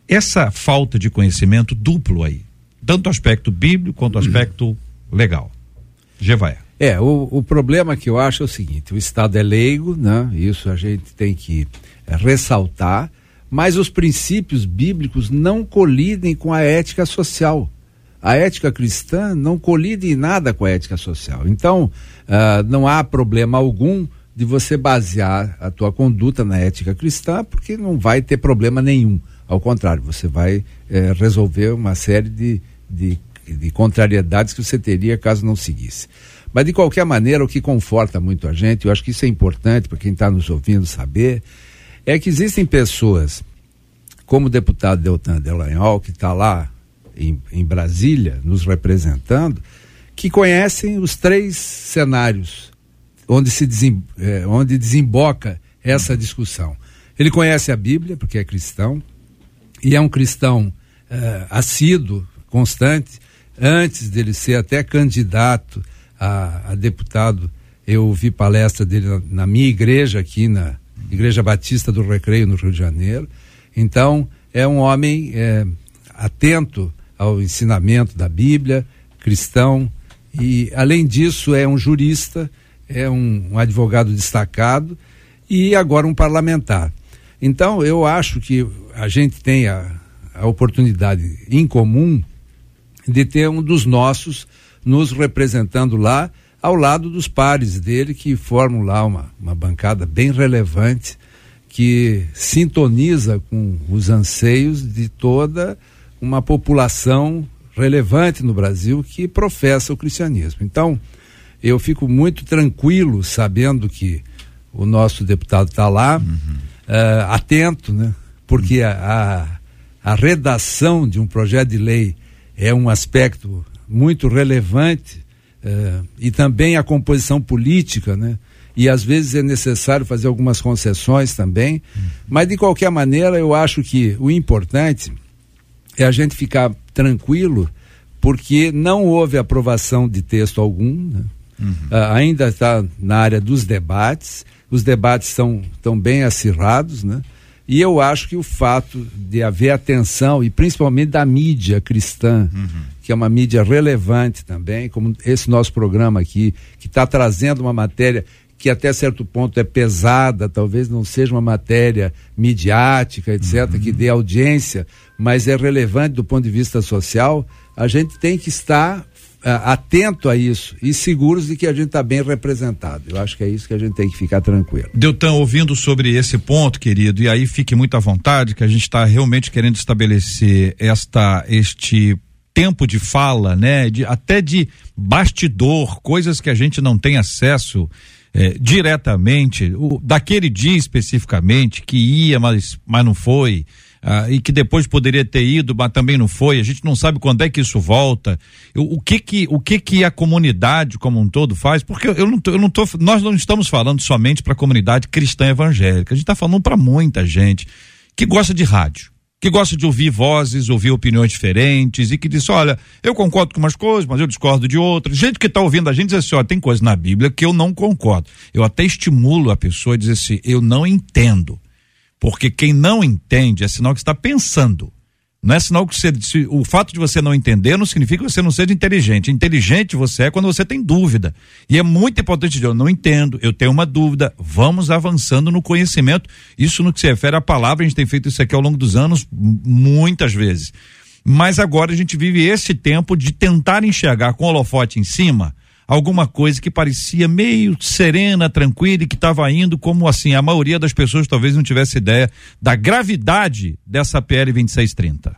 Essa falta de conhecimento duplo aí, tanto aspecto bíblico quanto aspecto legal. Jevaé. É, o, o problema que eu acho é o seguinte: o Estado é leigo, né? Isso a gente tem que é, ressaltar mas os princípios bíblicos não colidem com a ética social. A ética cristã não colide em nada com a ética social. Então, uh, não há problema algum de você basear a tua conduta na ética cristã, porque não vai ter problema nenhum. Ao contrário, você vai eh, resolver uma série de, de, de contrariedades que você teria caso não seguisse. Mas, de qualquer maneira, o que conforta muito a gente, eu acho que isso é importante para quem está nos ouvindo saber, é que existem pessoas, como o deputado Deltan Delanhol, que está lá em, em Brasília, nos representando, que conhecem os três cenários onde se desem, eh, onde desemboca essa discussão. Ele conhece a Bíblia, porque é cristão, e é um cristão eh, assíduo, constante. Antes dele ser até candidato a, a deputado, eu ouvi palestra dele na, na minha igreja aqui na, Igreja Batista do Recreio, no Rio de Janeiro. Então, é um homem é, atento ao ensinamento da Bíblia, cristão, e, além disso, é um jurista, é um, um advogado destacado e agora um parlamentar. Então, eu acho que a gente tem a, a oportunidade em comum de ter um dos nossos nos representando lá ao lado dos pares dele, que formam lá uma, uma bancada bem relevante, que sintoniza com os anseios de toda uma população relevante no Brasil que professa o cristianismo. Então, eu fico muito tranquilo sabendo que o nosso deputado está lá, uhum. uh, atento, né? porque a, a, a redação de um projeto de lei é um aspecto muito relevante é, e também a composição política, né? E às vezes é necessário fazer algumas concessões também, hum. mas de qualquer maneira eu acho que o importante é a gente ficar tranquilo, porque não houve aprovação de texto algum, né? uhum. uh, ainda está na área dos debates, os debates estão tão bem acirrados, né? E eu acho que o fato de haver atenção, e principalmente da mídia cristã, uhum. que é uma mídia relevante também, como esse nosso programa aqui, que está trazendo uma matéria que até certo ponto é pesada, talvez não seja uma matéria midiática, etc., uhum. que dê audiência, mas é relevante do ponto de vista social, a gente tem que estar atento a isso e seguros de que a gente está bem representado. Eu acho que é isso que a gente tem que ficar tranquilo. Deltan, ouvindo sobre esse ponto, querido, e aí fique muito à vontade, que a gente está realmente querendo estabelecer esta, este tempo de fala, né? De, até de bastidor, coisas que a gente não tem acesso é, diretamente, o, daquele dia especificamente, que ia, mas, mas não foi ah, e que depois poderia ter ido, mas também não foi. A gente não sabe quando é que isso volta. Eu, o que que o que que a comunidade como um todo faz? Porque eu, não tô, eu não tô, nós não estamos falando somente para a comunidade cristã evangélica. A gente está falando para muita gente que gosta de rádio que gosta de ouvir vozes, ouvir opiniões diferentes e que diz: olha, eu concordo com umas coisas, mas eu discordo de outras. Gente que está ouvindo a gente diz assim: olha, tem coisas na Bíblia que eu não concordo. Eu até estimulo a pessoa a dizer assim: eu não entendo. Porque quem não entende é sinal que está pensando. Não é sinal que você. O fato de você não entender não significa que você não seja inteligente. Inteligente você é quando você tem dúvida. E é muito importante eu não entendo, eu tenho uma dúvida. Vamos avançando no conhecimento. Isso no que se refere à palavra, a gente tem feito isso aqui ao longo dos anos, muitas vezes. Mas agora a gente vive esse tempo de tentar enxergar com o holofote em cima alguma coisa que parecia meio serena, tranquila e que estava indo como assim, a maioria das pessoas talvez não tivesse ideia da gravidade dessa PL 2630.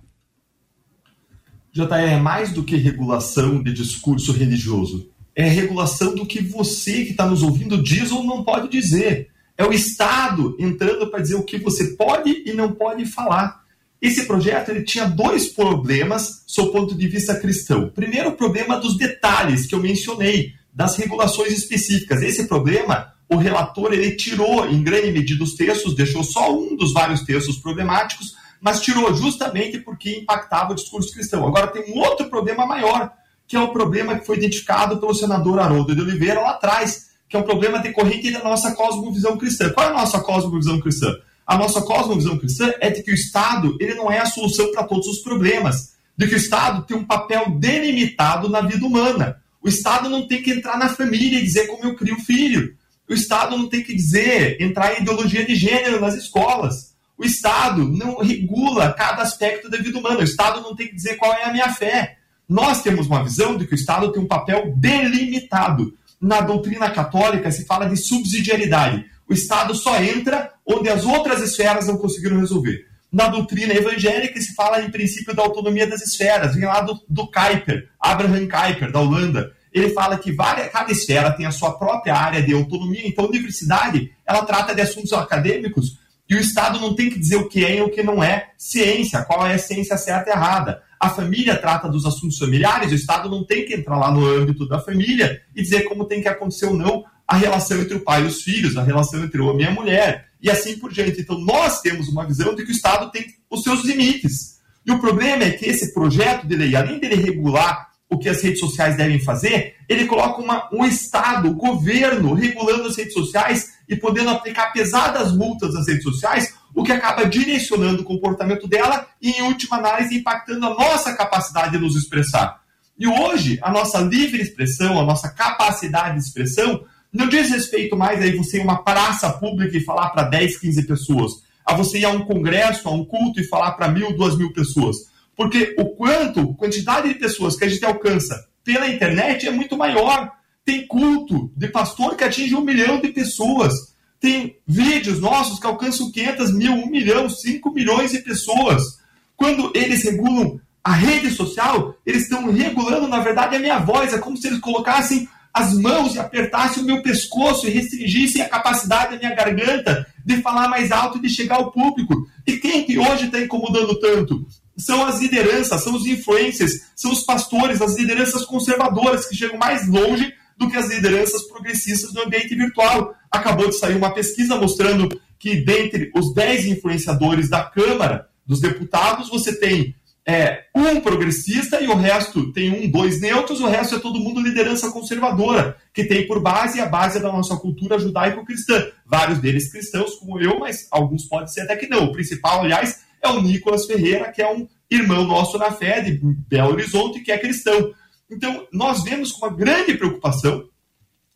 JR é mais do que regulação de discurso religioso. É regulação do que você que está nos ouvindo diz ou não pode dizer. É o Estado entrando para dizer o que você pode e não pode falar. Esse projeto ele tinha dois problemas sob o ponto de vista cristão. Primeiro, o problema dos detalhes que eu mencionei, das regulações específicas. Esse problema o relator ele tirou em grande medida os textos, deixou só um dos vários textos problemáticos, mas tirou justamente porque impactava o discurso cristão. Agora tem um outro problema maior, que é o problema que foi identificado pelo senador Haroldo de Oliveira lá atrás, que é um problema decorrente da nossa cosmovisão cristã. Qual é a nossa cosmovisão cristã? A nossa cosmovisão cristã é de que o Estado ele não é a solução para todos os problemas, de que o Estado tem um papel delimitado na vida humana. O Estado não tem que entrar na família e dizer como eu crio filho. O Estado não tem que dizer, entrar em ideologia de gênero nas escolas. O Estado não regula cada aspecto da vida humana. O Estado não tem que dizer qual é a minha fé. Nós temos uma visão de que o Estado tem um papel delimitado. Na doutrina católica se fala de subsidiariedade. O Estado só entra onde as outras esferas não conseguiram resolver. Na doutrina evangélica se fala em princípio da autonomia das esferas. Vem lá do, do Kuyper, Abraham Kuyper, da Holanda ele fala que várias, cada esfera tem a sua própria área de autonomia, então a universidade ela trata de assuntos acadêmicos e o Estado não tem que dizer o que é e o que não é ciência, qual é a ciência certa e errada. A família trata dos assuntos familiares, o Estado não tem que entrar lá no âmbito da família e dizer como tem que acontecer ou não a relação entre o pai e os filhos, a relação entre o homem e a mulher, e assim por diante. Então, nós temos uma visão de que o Estado tem os seus limites. E o problema é que esse projeto de lei, além dele regular o que as redes sociais devem fazer, ele coloca uma, um Estado, o governo, regulando as redes sociais e podendo aplicar pesadas multas às redes sociais, o que acaba direcionando o comportamento dela e, em última análise, impactando a nossa capacidade de nos expressar. E hoje, a nossa livre expressão, a nossa capacidade de expressão, não diz respeito mais a você ir a uma praça pública e falar para 10, 15 pessoas, a você ir a um congresso, a um culto e falar para mil, duas mil pessoas porque o quanto, quantidade de pessoas que a gente alcança pela internet é muito maior. Tem culto de pastor que atinge um milhão de pessoas. Tem vídeos nossos que alcançam 500 mil, 1 milhão, 5 milhões de pessoas. Quando eles regulam a rede social, eles estão regulando, na verdade, a minha voz. É como se eles colocassem as mãos e apertassem o meu pescoço e restringissem a capacidade da minha garganta de falar mais alto e de chegar ao público. E quem que hoje está incomodando tanto? são as lideranças, são os influencers, são os pastores, as lideranças conservadoras que chegam mais longe do que as lideranças progressistas do ambiente virtual. Acabou de sair uma pesquisa mostrando que dentre os 10 influenciadores da Câmara dos Deputados, você tem é, um progressista e o resto tem um, dois neutros, o resto é todo mundo liderança conservadora, que tem por base a base da nossa cultura judaico-cristã. Vários deles cristãos, como eu, mas alguns podem ser até que não. O principal, aliás, é o Nicolas Ferreira, que é um irmão nosso na fé de Belo Horizonte, que é cristão. Então, nós vemos com uma grande preocupação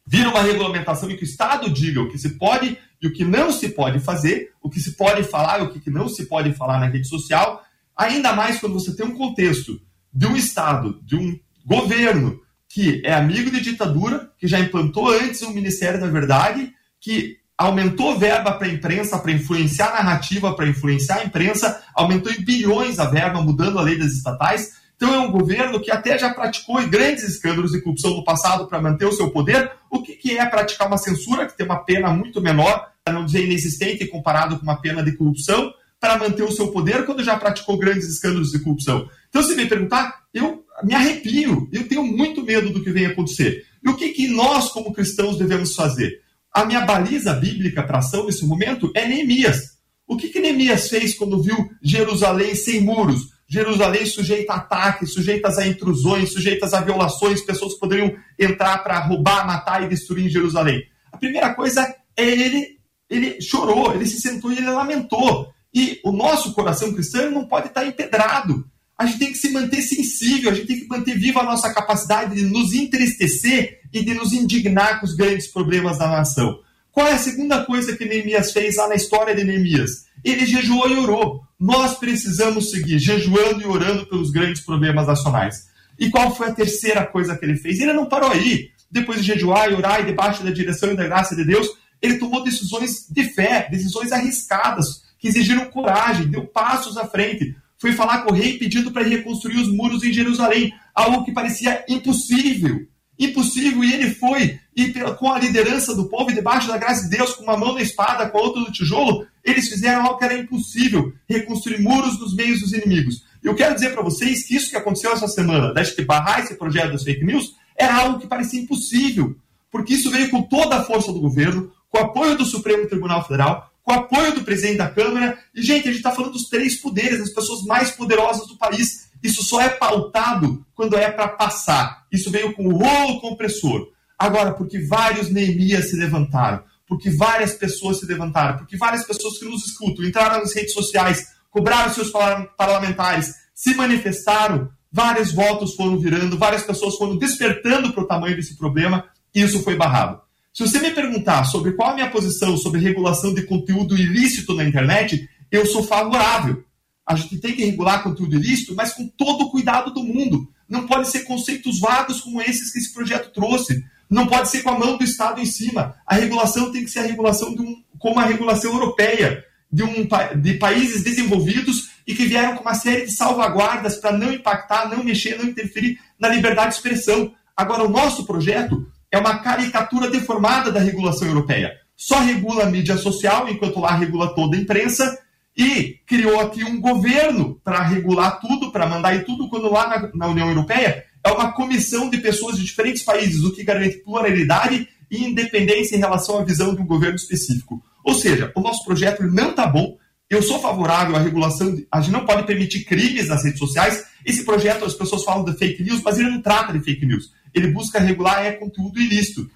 vir uma regulamentação em que o Estado diga o que se pode e o que não se pode fazer, o que se pode falar e o que não se pode falar na rede social, ainda mais quando você tem um contexto de um Estado, de um governo que é amigo de ditadura, que já implantou antes o Ministério da Verdade, que aumentou verba para a imprensa, para influenciar a narrativa, para influenciar a imprensa, aumentou em bilhões a verba, mudando a lei das estatais. Então é um governo que até já praticou grandes escândalos de corrupção no passado para manter o seu poder. O que, que é praticar uma censura, que tem uma pena muito menor, para não dizer inexistente, comparado com uma pena de corrupção, para manter o seu poder quando já praticou grandes escândalos de corrupção? Então, se me perguntar, eu me arrepio, eu tenho muito medo do que vem acontecer. E o que, que nós, como cristãos, devemos fazer? A minha baliza bíblica para ação nesse momento é Neemias. O que, que Neemias fez quando viu Jerusalém sem muros? Jerusalém sujeita a ataques, sujeitas a intrusões, sujeitas a violações, pessoas poderiam entrar para roubar, matar e destruir em Jerusalém. A primeira coisa é ele, ele chorou, ele se sentou e ele lamentou. E o nosso coração cristão não pode estar empedrado. A gente tem que se manter sensível, a gente tem que manter viva a nossa capacidade de nos entristecer e de nos indignar com os grandes problemas da nação. Qual é a segunda coisa que Neemias fez lá na história de Neemias? Ele jejuou e orou. Nós precisamos seguir jejuando e orando pelos grandes problemas nacionais. E qual foi a terceira coisa que ele fez? Ele não parou aí. Depois de jejuar e orar e debaixo da direção e da graça de Deus, ele tomou decisões de fé, decisões arriscadas, que exigiram coragem, deu passos à frente. Foi falar com o rei pedindo para reconstruir os muros em Jerusalém, algo que parecia impossível impossível, e ele foi, e com a liderança do povo, e debaixo da graça de Deus, com uma mão na espada, com a outra no tijolo, eles fizeram algo que era impossível, reconstruir muros nos meios dos inimigos. Eu quero dizer para vocês que isso que aconteceu essa semana, de barrar esse projeto das fake news, era algo que parecia impossível, porque isso veio com toda a força do governo, com o apoio do Supremo Tribunal Federal, com apoio do presidente da Câmara. E, gente, a gente está falando dos três poderes, das pessoas mais poderosas do país. Isso só é pautado quando é para passar. Isso veio com o rolo compressor. Agora, porque vários Neemias se levantaram, porque várias pessoas se levantaram, porque várias pessoas que nos escutam entraram nas redes sociais, cobraram seus parlamentares, se manifestaram, vários votos foram virando, várias pessoas foram despertando para o tamanho desse problema, e isso foi barrado. Se você me perguntar sobre qual a minha posição sobre regulação de conteúdo ilícito na internet, eu sou favorável. A gente tem que regular conteúdo ilícito, mas com todo o cuidado do mundo. Não pode ser conceitos vagos como esses que esse projeto trouxe. Não pode ser com a mão do Estado em cima. A regulação tem que ser a regulação de um, como a regulação europeia, de, um, de países desenvolvidos e que vieram com uma série de salvaguardas para não impactar, não mexer, não interferir na liberdade de expressão. Agora, o nosso projeto é uma caricatura deformada da regulação europeia. Só regula a mídia social, enquanto lá regula toda a imprensa, e criou aqui um governo para regular tudo, para mandar em tudo, quando lá na, na União Europeia é uma comissão de pessoas de diferentes países, o que garante pluralidade e independência em relação à visão de um governo específico. Ou seja, o nosso projeto não está bom. Eu sou favorável à regulação. A gente não pode permitir crimes nas redes sociais. Esse projeto, as pessoas falam de fake news, mas ele não trata de fake news. Ele busca regular é conteúdo ilícito.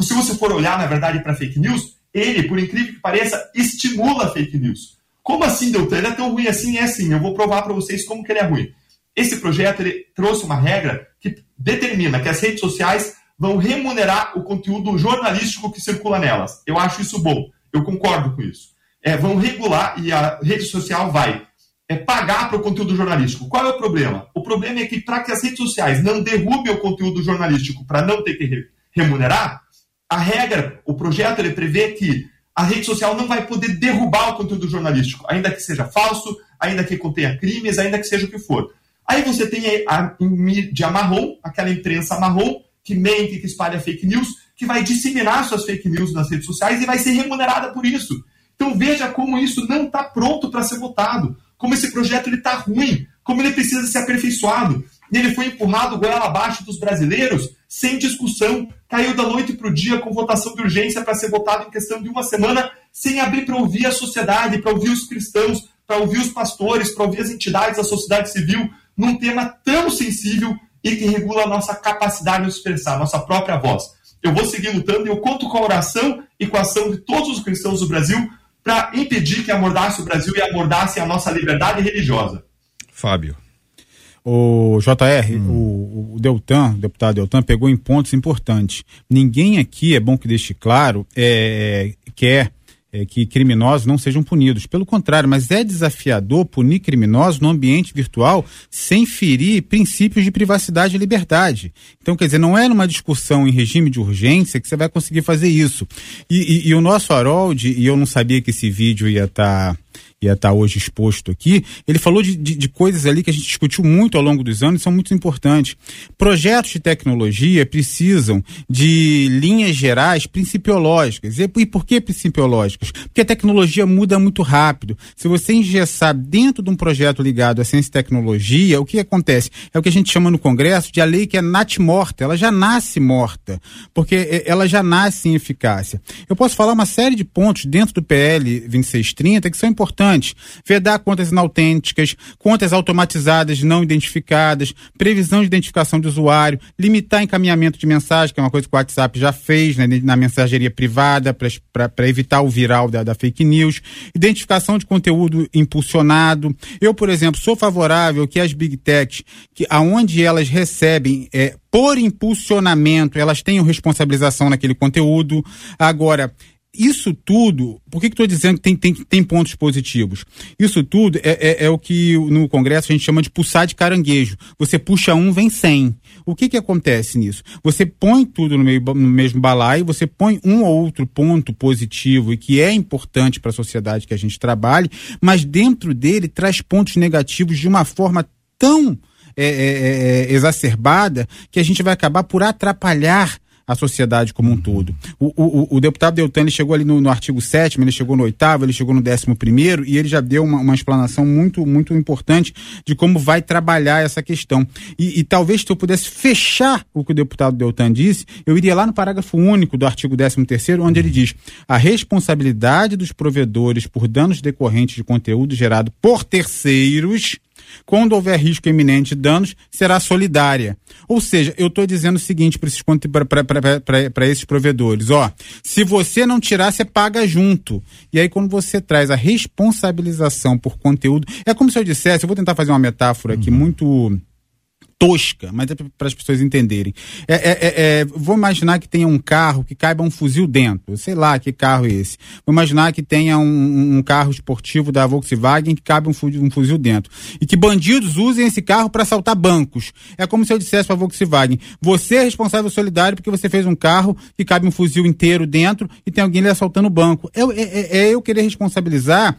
Se você for olhar, na verdade, para fake news, ele, por incrível que pareça, estimula fake news. Como assim, doutor? Ele é tão ruim assim? É assim. Eu vou provar para vocês como que ele é ruim. Esse projeto ele trouxe uma regra que determina que as redes sociais vão remunerar o conteúdo jornalístico que circula nelas. Eu acho isso bom, eu concordo com isso. É, vão regular e a rede social vai é, pagar para o conteúdo jornalístico. Qual é o problema? O problema é que para que as redes sociais não derrubem o conteúdo jornalístico para não ter que remunerar, a regra, o projeto, ele prevê que a rede social não vai poder derrubar o conteúdo jornalístico, ainda que seja falso, ainda que contenha crimes, ainda que seja o que for. Aí você tem a mídia marrom, aquela imprensa marrom, que mente, que espalha fake news, que vai disseminar suas fake news nas redes sociais e vai ser remunerada por isso. Então veja como isso não está pronto para ser votado, como esse projeto está ruim, como ele precisa ser aperfeiçoado. E ele foi empurrado goela abaixo dos brasileiros, sem discussão, caiu da noite para o dia com votação de urgência para ser votado em questão de uma semana, sem abrir para ouvir a sociedade, para ouvir os cristãos, para ouvir os pastores, para ouvir as entidades da sociedade civil, num tema tão sensível e que regula a nossa capacidade de expressar, a nossa própria voz. Eu vou seguir lutando e eu conto com a oração e com a ação de todos os cristãos do Brasil para impedir que amordasse o Brasil e amordasse a nossa liberdade religiosa. Fábio. O JR, hum. o, o Deltan, o deputado Deltan, pegou em pontos importantes. Ninguém aqui, é bom que deixe claro, é, quer é, que criminosos não sejam punidos. Pelo contrário, mas é desafiador punir criminosos no ambiente virtual sem ferir princípios de privacidade e liberdade. Então, quer dizer, não é numa discussão em regime de urgência que você vai conseguir fazer isso. E, e, e o nosso Harold, e eu não sabia que esse vídeo ia estar. Tá ia estar tá hoje exposto aqui, ele falou de, de, de, coisas ali que a gente discutiu muito ao longo dos anos e são muito importantes. Projetos de tecnologia precisam de linhas gerais principiológicas. E, e por que principiológicas? Porque a tecnologia muda muito rápido. Se você engessar dentro de um projeto ligado à ciência e tecnologia, o que acontece? É o que a gente chama no Congresso de a lei que é nat-morta. Ela já nasce morta, porque é, ela já nasce em eficácia. Eu posso falar uma série de pontos dentro do PL 2630 que são importantes importantes. Vedar contas inautênticas, contas automatizadas não identificadas, previsão de identificação de usuário, limitar encaminhamento de mensagem, que é uma coisa que o WhatsApp já fez né, na mensageria privada para evitar o viral da, da fake news, identificação de conteúdo impulsionado. Eu, por exemplo, sou favorável que as big techs, que aonde elas recebem é, por impulsionamento, elas tenham responsabilização naquele conteúdo. Agora, isso tudo, por que estou dizendo que tem, tem, tem pontos positivos? Isso tudo é, é, é, o que no Congresso a gente chama de pulsar de caranguejo. Você puxa um, vem cem. O que, que acontece nisso? Você põe tudo no, meio, no mesmo balaio, você põe um ou outro ponto positivo e que é importante para a sociedade que a gente trabalhe, mas dentro dele traz pontos negativos de uma forma tão é, é, é exacerbada que a gente vai acabar por atrapalhar a sociedade como um todo. O, o, o deputado Deltan ele chegou ali no, no artigo 7 ele chegou no oitavo, ele chegou no décimo primeiro e ele já deu uma, uma explanação muito, muito importante de como vai trabalhar essa questão. E, e talvez se eu pudesse fechar o que o deputado Deltan disse, eu iria lá no parágrafo único do artigo 13 terceiro, onde ele diz a responsabilidade dos provedores por danos decorrentes de conteúdo gerado por terceiros quando houver risco iminente de danos, será solidária. Ou seja, eu estou dizendo o seguinte para esses, esses provedores: ó, se você não tirar, você paga junto. E aí, quando você traz a responsabilização por conteúdo, é como se eu dissesse, eu vou tentar fazer uma metáfora aqui uhum. muito tosca, mas é para as pessoas entenderem. É, é, é, é, vou imaginar que tenha um carro que caiba um fuzil dentro. Sei lá que carro é esse. Vou imaginar que tenha um, um carro esportivo da Volkswagen que cabe um fuzil, um fuzil dentro. E que bandidos usem esse carro para assaltar bancos. É como se eu dissesse para a Volkswagen: você é responsável solidário porque você fez um carro que cabe um fuzil inteiro dentro e tem alguém ali assaltando o banco. É, é, é eu querer responsabilizar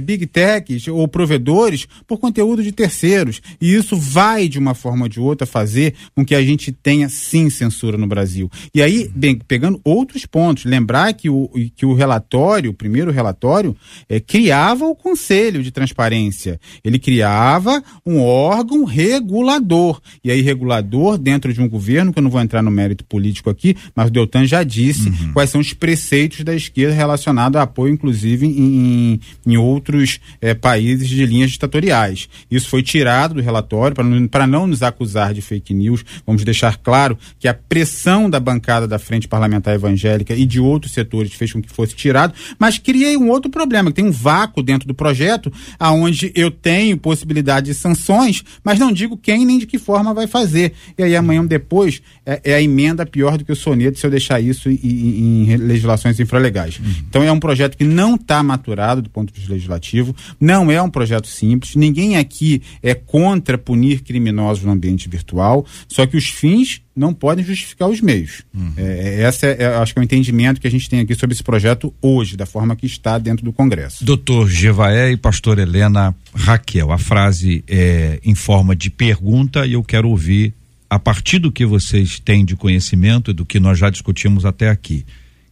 big techs ou provedores por conteúdo de terceiros. E isso vai de uma forma ou de outra, fazer com que a gente tenha sim censura no Brasil. E aí, bem, pegando outros pontos, lembrar que o, que o relatório, o primeiro relatório, é, criava o Conselho de Transparência. Ele criava um órgão regulador. E aí, regulador dentro de um governo, que eu não vou entrar no mérito político aqui, mas o Deltan já disse uhum. quais são os preceitos da esquerda relacionados a apoio, inclusive, em, em outros é, países de linhas ditatoriais. Isso foi tirado do relatório para não nos acusar de fake news. Vamos deixar claro que a pressão da bancada da Frente Parlamentar Evangélica e de outros setores fez com que fosse tirado, mas criei um outro problema, que tem um vácuo dentro do projeto, aonde eu tenho possibilidade de sanções, mas não digo quem nem de que forma vai fazer. E aí amanhã depois é, é a emenda pior do que o soneto se eu deixar isso em, em, em legislações infralegais. Uhum. Então é um projeto que não está maturado do ponto de vista legislativo, não é um projeto simples, ninguém aqui é contra punir criminosos no ambiente virtual, só que os fins não podem justificar os meios. Uhum. É, é essa é, acho que é o entendimento que a gente tem aqui sobre esse projeto hoje, da forma que está dentro do Congresso. Doutor Gevaé e pastor Helena Raquel, a frase é em forma de pergunta e eu quero ouvir a partir do que vocês têm de conhecimento e do que nós já discutimos até aqui.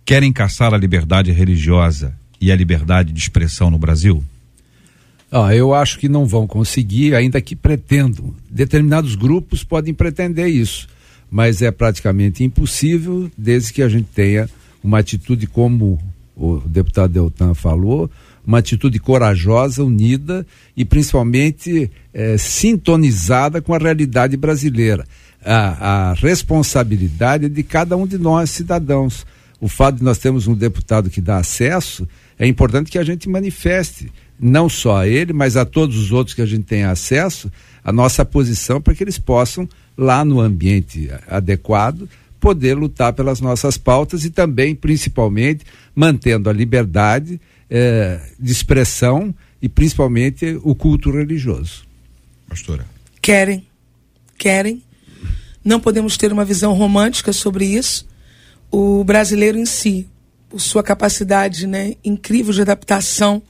Querem caçar a liberdade religiosa e a liberdade de expressão no Brasil? Ah, eu acho que não vão conseguir, ainda que pretendam. Determinados grupos podem pretender isso, mas é praticamente impossível desde que a gente tenha uma atitude como o deputado Deltan falou, uma atitude corajosa, unida e principalmente eh, sintonizada com a realidade brasileira. A, a responsabilidade é de cada um de nós, cidadãos. O fato de nós termos um deputado que dá acesso, é importante que a gente manifeste não só a ele, mas a todos os outros que a gente tem acesso, a nossa posição para que eles possam, lá no ambiente adequado, poder lutar pelas nossas pautas e também, principalmente, mantendo a liberdade eh, de expressão e principalmente o culto religioso. Pastora. Querem, querem. Não podemos ter uma visão romântica sobre isso. O brasileiro em si, por sua capacidade né, incrível de adaptação,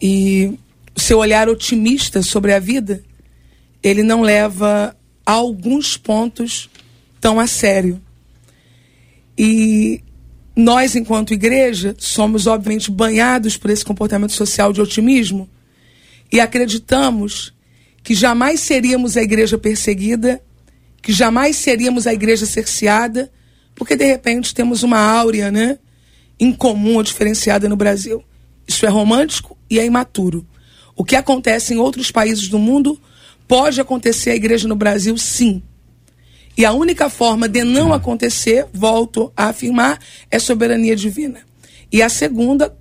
e seu olhar otimista sobre a vida, ele não leva alguns pontos tão a sério. E nós, enquanto igreja, somos obviamente banhados por esse comportamento social de otimismo e acreditamos que jamais seríamos a igreja perseguida, que jamais seríamos a igreja cerceada, porque de repente temos uma áurea, né, incomum ou diferenciada no Brasil. Isso é romântico e é imaturo. O que acontece em outros países do mundo pode acontecer à igreja no Brasil, sim. E a única forma de não acontecer, volto a afirmar, é soberania divina. E a segunda,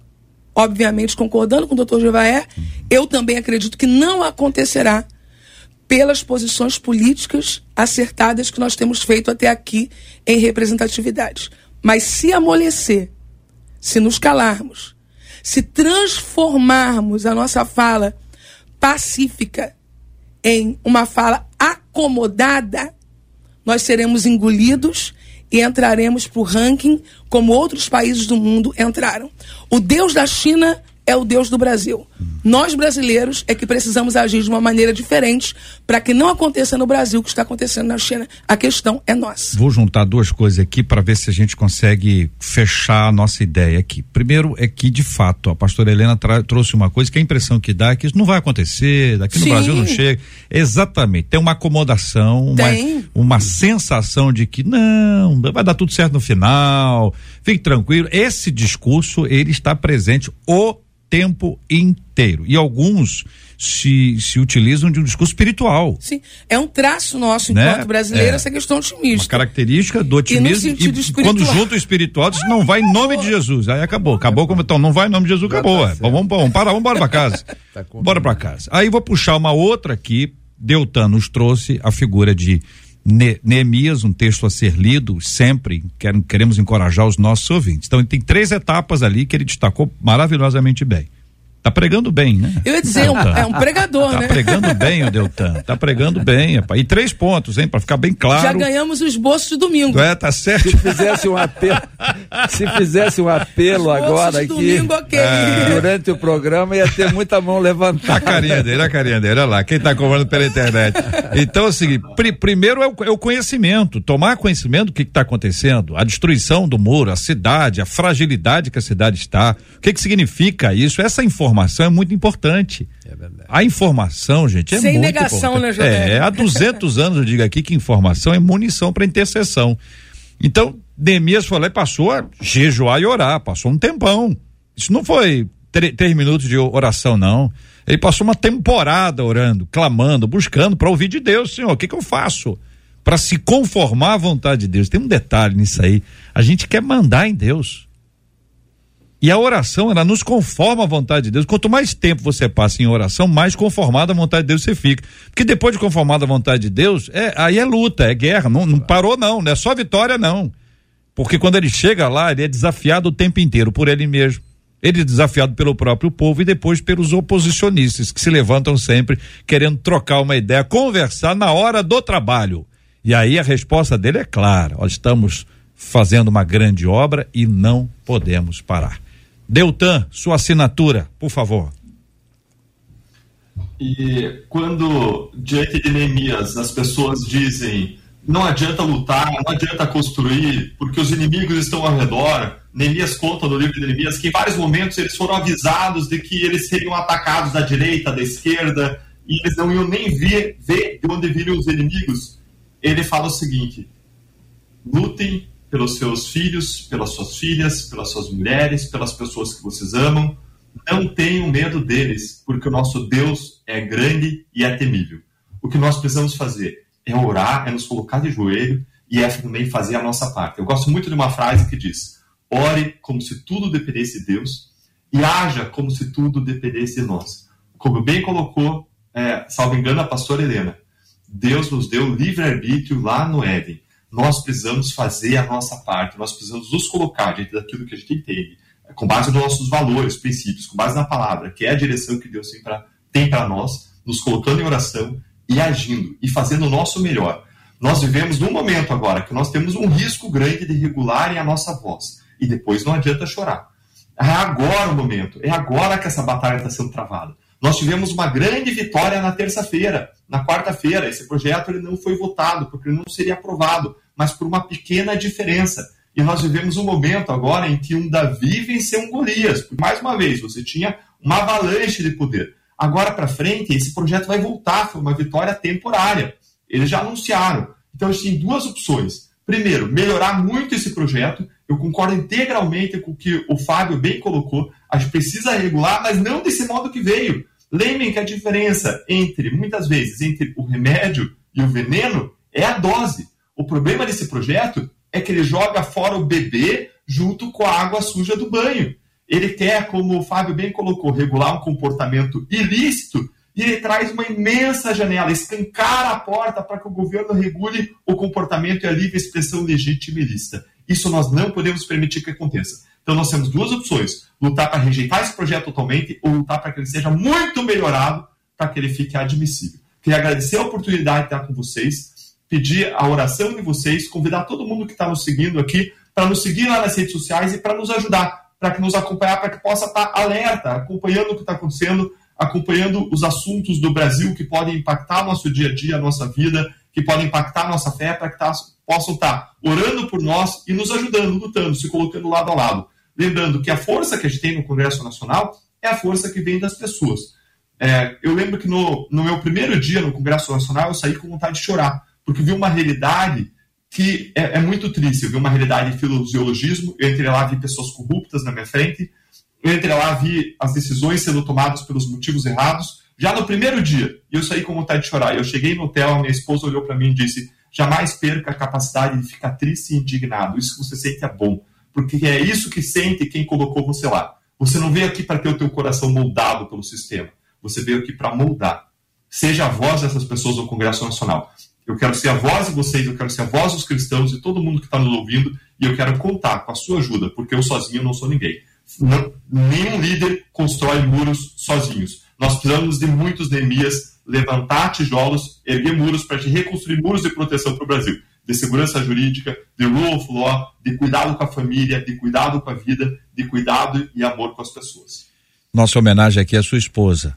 obviamente, concordando com o doutor Jevaé, eu também acredito que não acontecerá pelas posições políticas acertadas que nós temos feito até aqui em representatividade. Mas se amolecer, se nos calarmos, se transformarmos a nossa fala pacífica em uma fala acomodada, nós seremos engolidos e entraremos para o ranking como outros países do mundo entraram. O Deus da China é o Deus do Brasil. Nós brasileiros é que precisamos agir de uma maneira diferente para que não aconteça no Brasil o que está acontecendo na China. A questão é nossa. Vou juntar duas coisas aqui para ver se a gente consegue fechar a nossa ideia aqui. Primeiro é que, de fato, a pastora Helena trouxe uma coisa que a impressão que dá é que isso não vai acontecer, daqui no Sim. Brasil não chega. Exatamente. Tem uma acomodação, uma, Tem. uma sensação de que não, vai dar tudo certo no final, fique tranquilo. Esse discurso, ele está presente o tempo inteiro. E alguns se, se utilizam de um discurso espiritual. Sim, é um traço nosso Né? enquanto brasileiro É. essa questão Uma otimista. característica do E no otimismo. E, espiritual. quando junta o espiritual, diz, não vai em nome de Jesus. Aí acabou. Acabou como então, não vai em nome de Jesus, Já acabou. tá é. vamos, vamos parar, vamos embora pra casa. <laughs> Tá. Bora pra casa. Aí vou puxar uma outra aqui. Deltan nos trouxe a figura de Ne- Neemias, um texto a ser lido sempre. Quer- queremos encorajar os nossos ouvintes. Então, ele tem três etapas ali que ele destacou maravilhosamente bem. Tá pregando bem, né? Eu ia dizer, é um, é um pregador, Tá né? pregando bem o Deltan. Tá pregando bem, rapaz. E três pontos, hein? Pra ficar bem claro. Já ganhamos o esboço de domingo. É, tá certo. Se fizesse um apelo, se fizesse um apelo agora de aqui, domingo, ok. durante o programa, ia ter muita mão A levantada. carinha dele, a carinha dele, olha lá, quem tá comprando pela internet. Então é o seguinte, pri- primeiro é o, é o conhecimento, tomar conhecimento do que está acontecendo, a destruição do muro, a cidade, a fragilidade que a cidade está, o que que significa isso, essa informação é muito importante. É verdade. A informação, gente, é Sem muito negação, importante. né, José? É, há 200 anos eu digo aqui que informação é munição para intercessão. Então, Neemias foi lá e passou a jejuar e orar, passou um tempão. Isso não foi três minutos de oração, não. Ele passou uma temporada orando, clamando, buscando para ouvir de Deus, Senhor, o que, que eu faço? Para se conformar à vontade de Deus. Tem um detalhe nisso aí. A gente quer mandar em Deus. E a oração, ela nos conforma à vontade de Deus. Quanto mais tempo você passa em oração, mais conformado à vontade de Deus você fica. Porque depois de conformado à vontade de Deus, é, aí é luta, é guerra. Não, não parou, não. Não é só vitória, não. Porque quando ele chega lá, ele é desafiado o tempo inteiro por ele mesmo. Ele é desafiado pelo próprio povo e depois pelos oposicionistas que se levantam sempre querendo trocar uma ideia, conversar na hora do trabalho. E aí a resposta dele é clara: nós estamos fazendo uma grande obra e não podemos parar. Deltan, sua assinatura, por favor. E quando, diante de Neemias, as pessoas dizem não adianta lutar, não adianta construir, porque os inimigos estão ao redor. Neemias conta no livro de Neemias que em vários momentos eles foram avisados de que eles seriam atacados da direita, da esquerda, e eles não iam nem ver, ver de onde viriam os inimigos. Ele fala o seguinte: lutem pelos seus filhos, pelas suas filhas, pelas suas mulheres, pelas pessoas que vocês amam. Não tenham medo deles, porque o nosso Deus é grande e é temível. O que nós precisamos fazer é orar, é nos colocar de joelho e é também fazer a nossa parte. Eu gosto muito de uma frase que diz: ore como se tudo dependesse de Deus e haja como se tudo dependesse de nós. Como bem colocou, é, salvo engano, a pastora Helena, Deus nos deu livre-arbítrio lá no Éden. Nós precisamos fazer a nossa parte, nós precisamos nos colocar diante daquilo que a gente entende, com base nos nossos valores, princípios, com base na palavra, que é a direção que Deus tem para nós, nos colocando em oração e agindo e fazendo o nosso melhor. Nós vivemos num momento agora que nós temos um risco grande de regularem a nossa voz e depois não adianta chorar. É agora o momento, é agora que essa batalha está sendo travada. Nós tivemos uma grande vitória na terça-feira. Na quarta-feira, esse projeto ele não foi votado, porque ele não seria aprovado, mas por uma pequena diferença. E nós vivemos um momento agora em que um Davi venceu um Golias. Mais uma vez, você tinha uma avalanche de poder. Agora para frente, esse projeto vai voltar, foi uma vitória temporária. Eles já anunciaram. Então, a gente tem duas opções. Primeiro, melhorar muito esse projeto. Eu concordo integralmente com o que o Fábio bem colocou. A gente precisa regular, mas não desse modo que veio. Lembrem que a diferença entre, muitas vezes, entre o remédio e o veneno é a dose. O problema desse projeto é que ele joga fora o bebê junto com a água suja do banho. Ele quer, como o Fábio bem colocou, regular um comportamento ilícito e ele traz uma imensa janela, escancara a porta para que o governo regule o comportamento e a livre expressão legítima lícita. Isso nós não podemos permitir que aconteça. Então nós temos duas opções: lutar para rejeitar esse projeto totalmente ou lutar para que ele seja muito melhorado para que ele fique admissível. Queria agradecer a oportunidade de estar com vocês, pedir a oração de vocês, convidar todo mundo que está nos seguindo aqui para nos seguir lá nas redes sociais e para nos ajudar. para que nos acompanhar, para que possa estar tá alerta, acompanhando o que está acontecendo, acompanhando os assuntos do Brasil que podem impactar nosso dia a dia, a nossa vida, que podem impactar nossa fé, para que tá, possam estar tá orando por nós e nos ajudando, lutando, se colocando lado a lado. Lembrando que a força que a gente tem no Congresso Nacional é a força que vem das pessoas. É, eu lembro que no, no meu primeiro dia no Congresso Nacional eu saí com vontade de chorar, porque vi uma realidade que é, é muito triste. Eu vi uma realidade de filosiologismo, eu entrei lá vi pessoas corruptas na minha frente, eu entrei lá vi as decisões sendo tomadas pelos motivos errados, já no primeiro dia, eu saí com vontade de chorar. Eu cheguei no hotel, minha esposa olhou para mim e disse: jamais perca a capacidade de ficar triste e indignado. Isso que você sente é bom, porque é isso que sente quem colocou você lá. Você não veio aqui para ter o teu coração moldado pelo sistema. Você veio aqui para moldar. Seja a voz dessas pessoas no Congresso Nacional. Eu quero ser a voz de vocês, eu quero ser a voz dos cristãos e todo mundo que está nos ouvindo, e eu quero contar com a sua ajuda, porque eu sozinho não sou ninguém. Não, nenhum líder constrói muros sozinhos. Nós precisamos de muitos Neemias levantar tijolos, erguer muros para reconstruir muros de proteção para o Brasil. De segurança jurídica, de rule of law, de cuidado com a família, de cuidado com a vida, de cuidado e amor com as pessoas. Nossa homenagem aqui à sua esposa,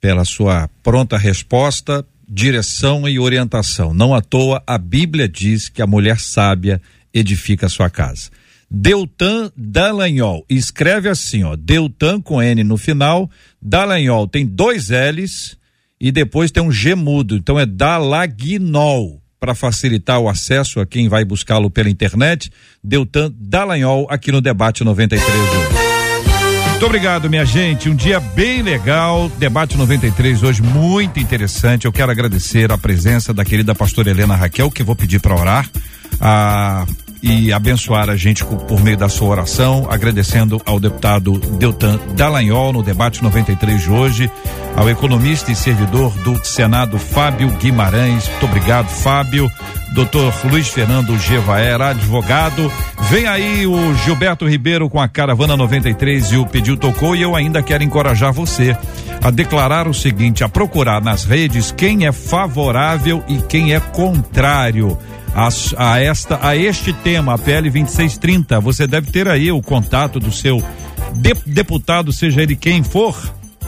pela sua pronta resposta, direção e orientação. Não à toa, a Bíblia diz que a mulher sábia edifica a sua casa. Deltan Dallagnol, escreve assim, ó, Deltan com N no final, Dallagnol tem dois L's e depois tem um G mudo, então é Dalagnol, para facilitar o acesso a quem vai buscá-lo pela internet, Deltan Dallagnol aqui no Debate 93 de hoje. Muito obrigado, minha gente. Um dia bem legal. Debate 93 hoje muito interessante. Eu quero agradecer a presença da querida pastora Helena Raquel, que vou pedir para orar. A e abençoar a gente por meio da sua oração, agradecendo ao deputado Deltan Dallagnol no debate 93 de hoje, ao economista e servidor do Senado Fábio Guimarães. Muito obrigado, Fábio. Doutor Luiz Fernando Gevaera, advogado. Vem aí o Gilberto Ribeiro com a Caravana 93 e o Pediu Tocou e eu ainda quero encorajar você a declarar o seguinte, a procurar nas redes quem é favorável e quem é contrário a, a, esta a este tema, a PL 2630. Você deve ter aí o contato do seu de, deputado, seja ele quem for,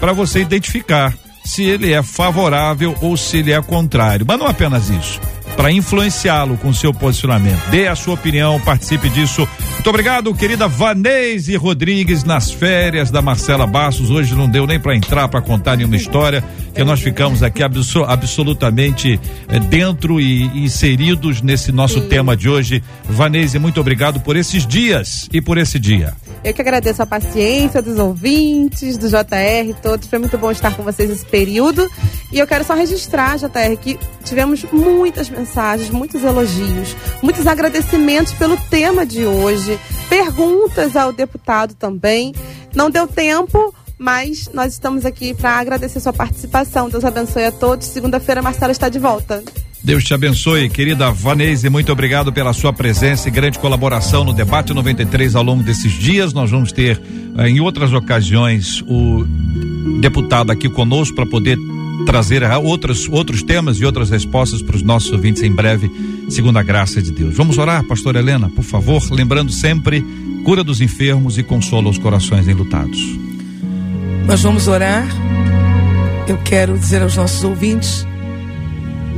para você identificar se ele é favorável ou se ele é contrário. Mas não apenas isso para influenciá-lo com seu posicionamento. Dê a sua opinião, participe disso. Muito obrigado, querida Vanese Rodrigues, nas férias da Marcela Bastos. Hoje não deu nem para entrar para contar nenhuma história, que nós ficamos aqui abso absolutamente eh, dentro e inseridos nesse nosso Sim. tema de hoje. Vanese, muito obrigado por esses dias e por esse dia. Eu que agradeço a paciência dos ouvintes, do JR, todos. Foi muito bom estar com vocês nesse período. E eu quero só registrar, JR, que tivemos muitas mensagens, muitos elogios, muitos agradecimentos pelo tema de hoje, perguntas ao deputado também. Não deu tempo, mas nós estamos aqui para agradecer sua participação. Deus abençoe a todos. Segunda-feira, Marcela está de volta. Deus te abençoe, querida Vanese, muito obrigado pela sua presença e grande colaboração no debate 93 ao longo desses dias. Nós vamos ter eh, em outras ocasiões o deputado aqui conosco para poder trazer outros outros temas e outras respostas para os nossos ouvintes em breve, segundo a graça de Deus. Vamos orar, pastor Helena, por favor, lembrando sempre cura dos enfermos e consola os corações enlutados. Nós vamos orar. Eu quero dizer aos nossos ouvintes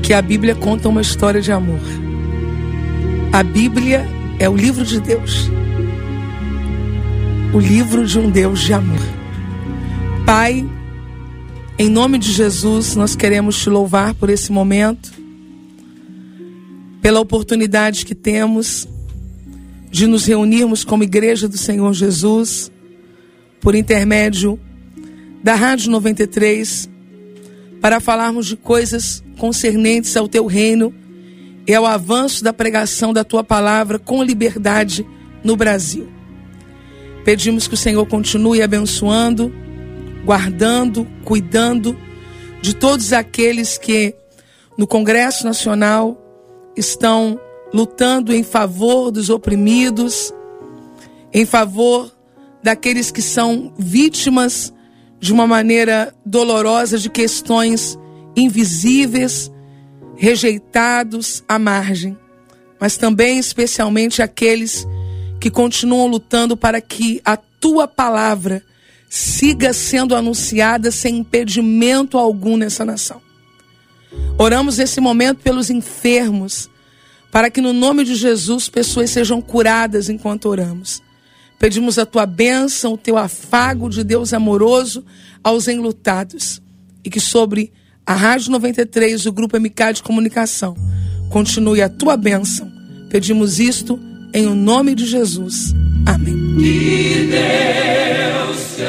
que a Bíblia conta uma história de amor. A Bíblia é o livro de Deus. O livro de um Deus de amor. Pai, em nome de Jesus, nós queremos te louvar por esse momento, pela oportunidade que temos de nos reunirmos como igreja do Senhor Jesus, por intermédio da Rádio 93, para falarmos de coisas concernentes ao teu reino e ao avanço da pregação da tua palavra com liberdade no Brasil. Pedimos que o Senhor continue abençoando, guardando, cuidando de todos aqueles que no Congresso Nacional estão lutando em favor dos oprimidos, em favor daqueles que são vítimas de uma maneira dolorosa de questões invisíveis, rejeitados à margem, mas também especialmente aqueles que continuam lutando para que a tua palavra siga sendo anunciada sem impedimento algum nessa nação. Oramos nesse momento pelos enfermos, para que no nome de Jesus pessoas sejam curadas enquanto oramos. Pedimos a tua bênção, o teu afago de Deus amoroso aos enlutados. E que sobre a Rádio 93, o Grupo MK de Comunicação, continue a tua bênção. Pedimos isto em o nome de Jesus. Amém. Que Deus te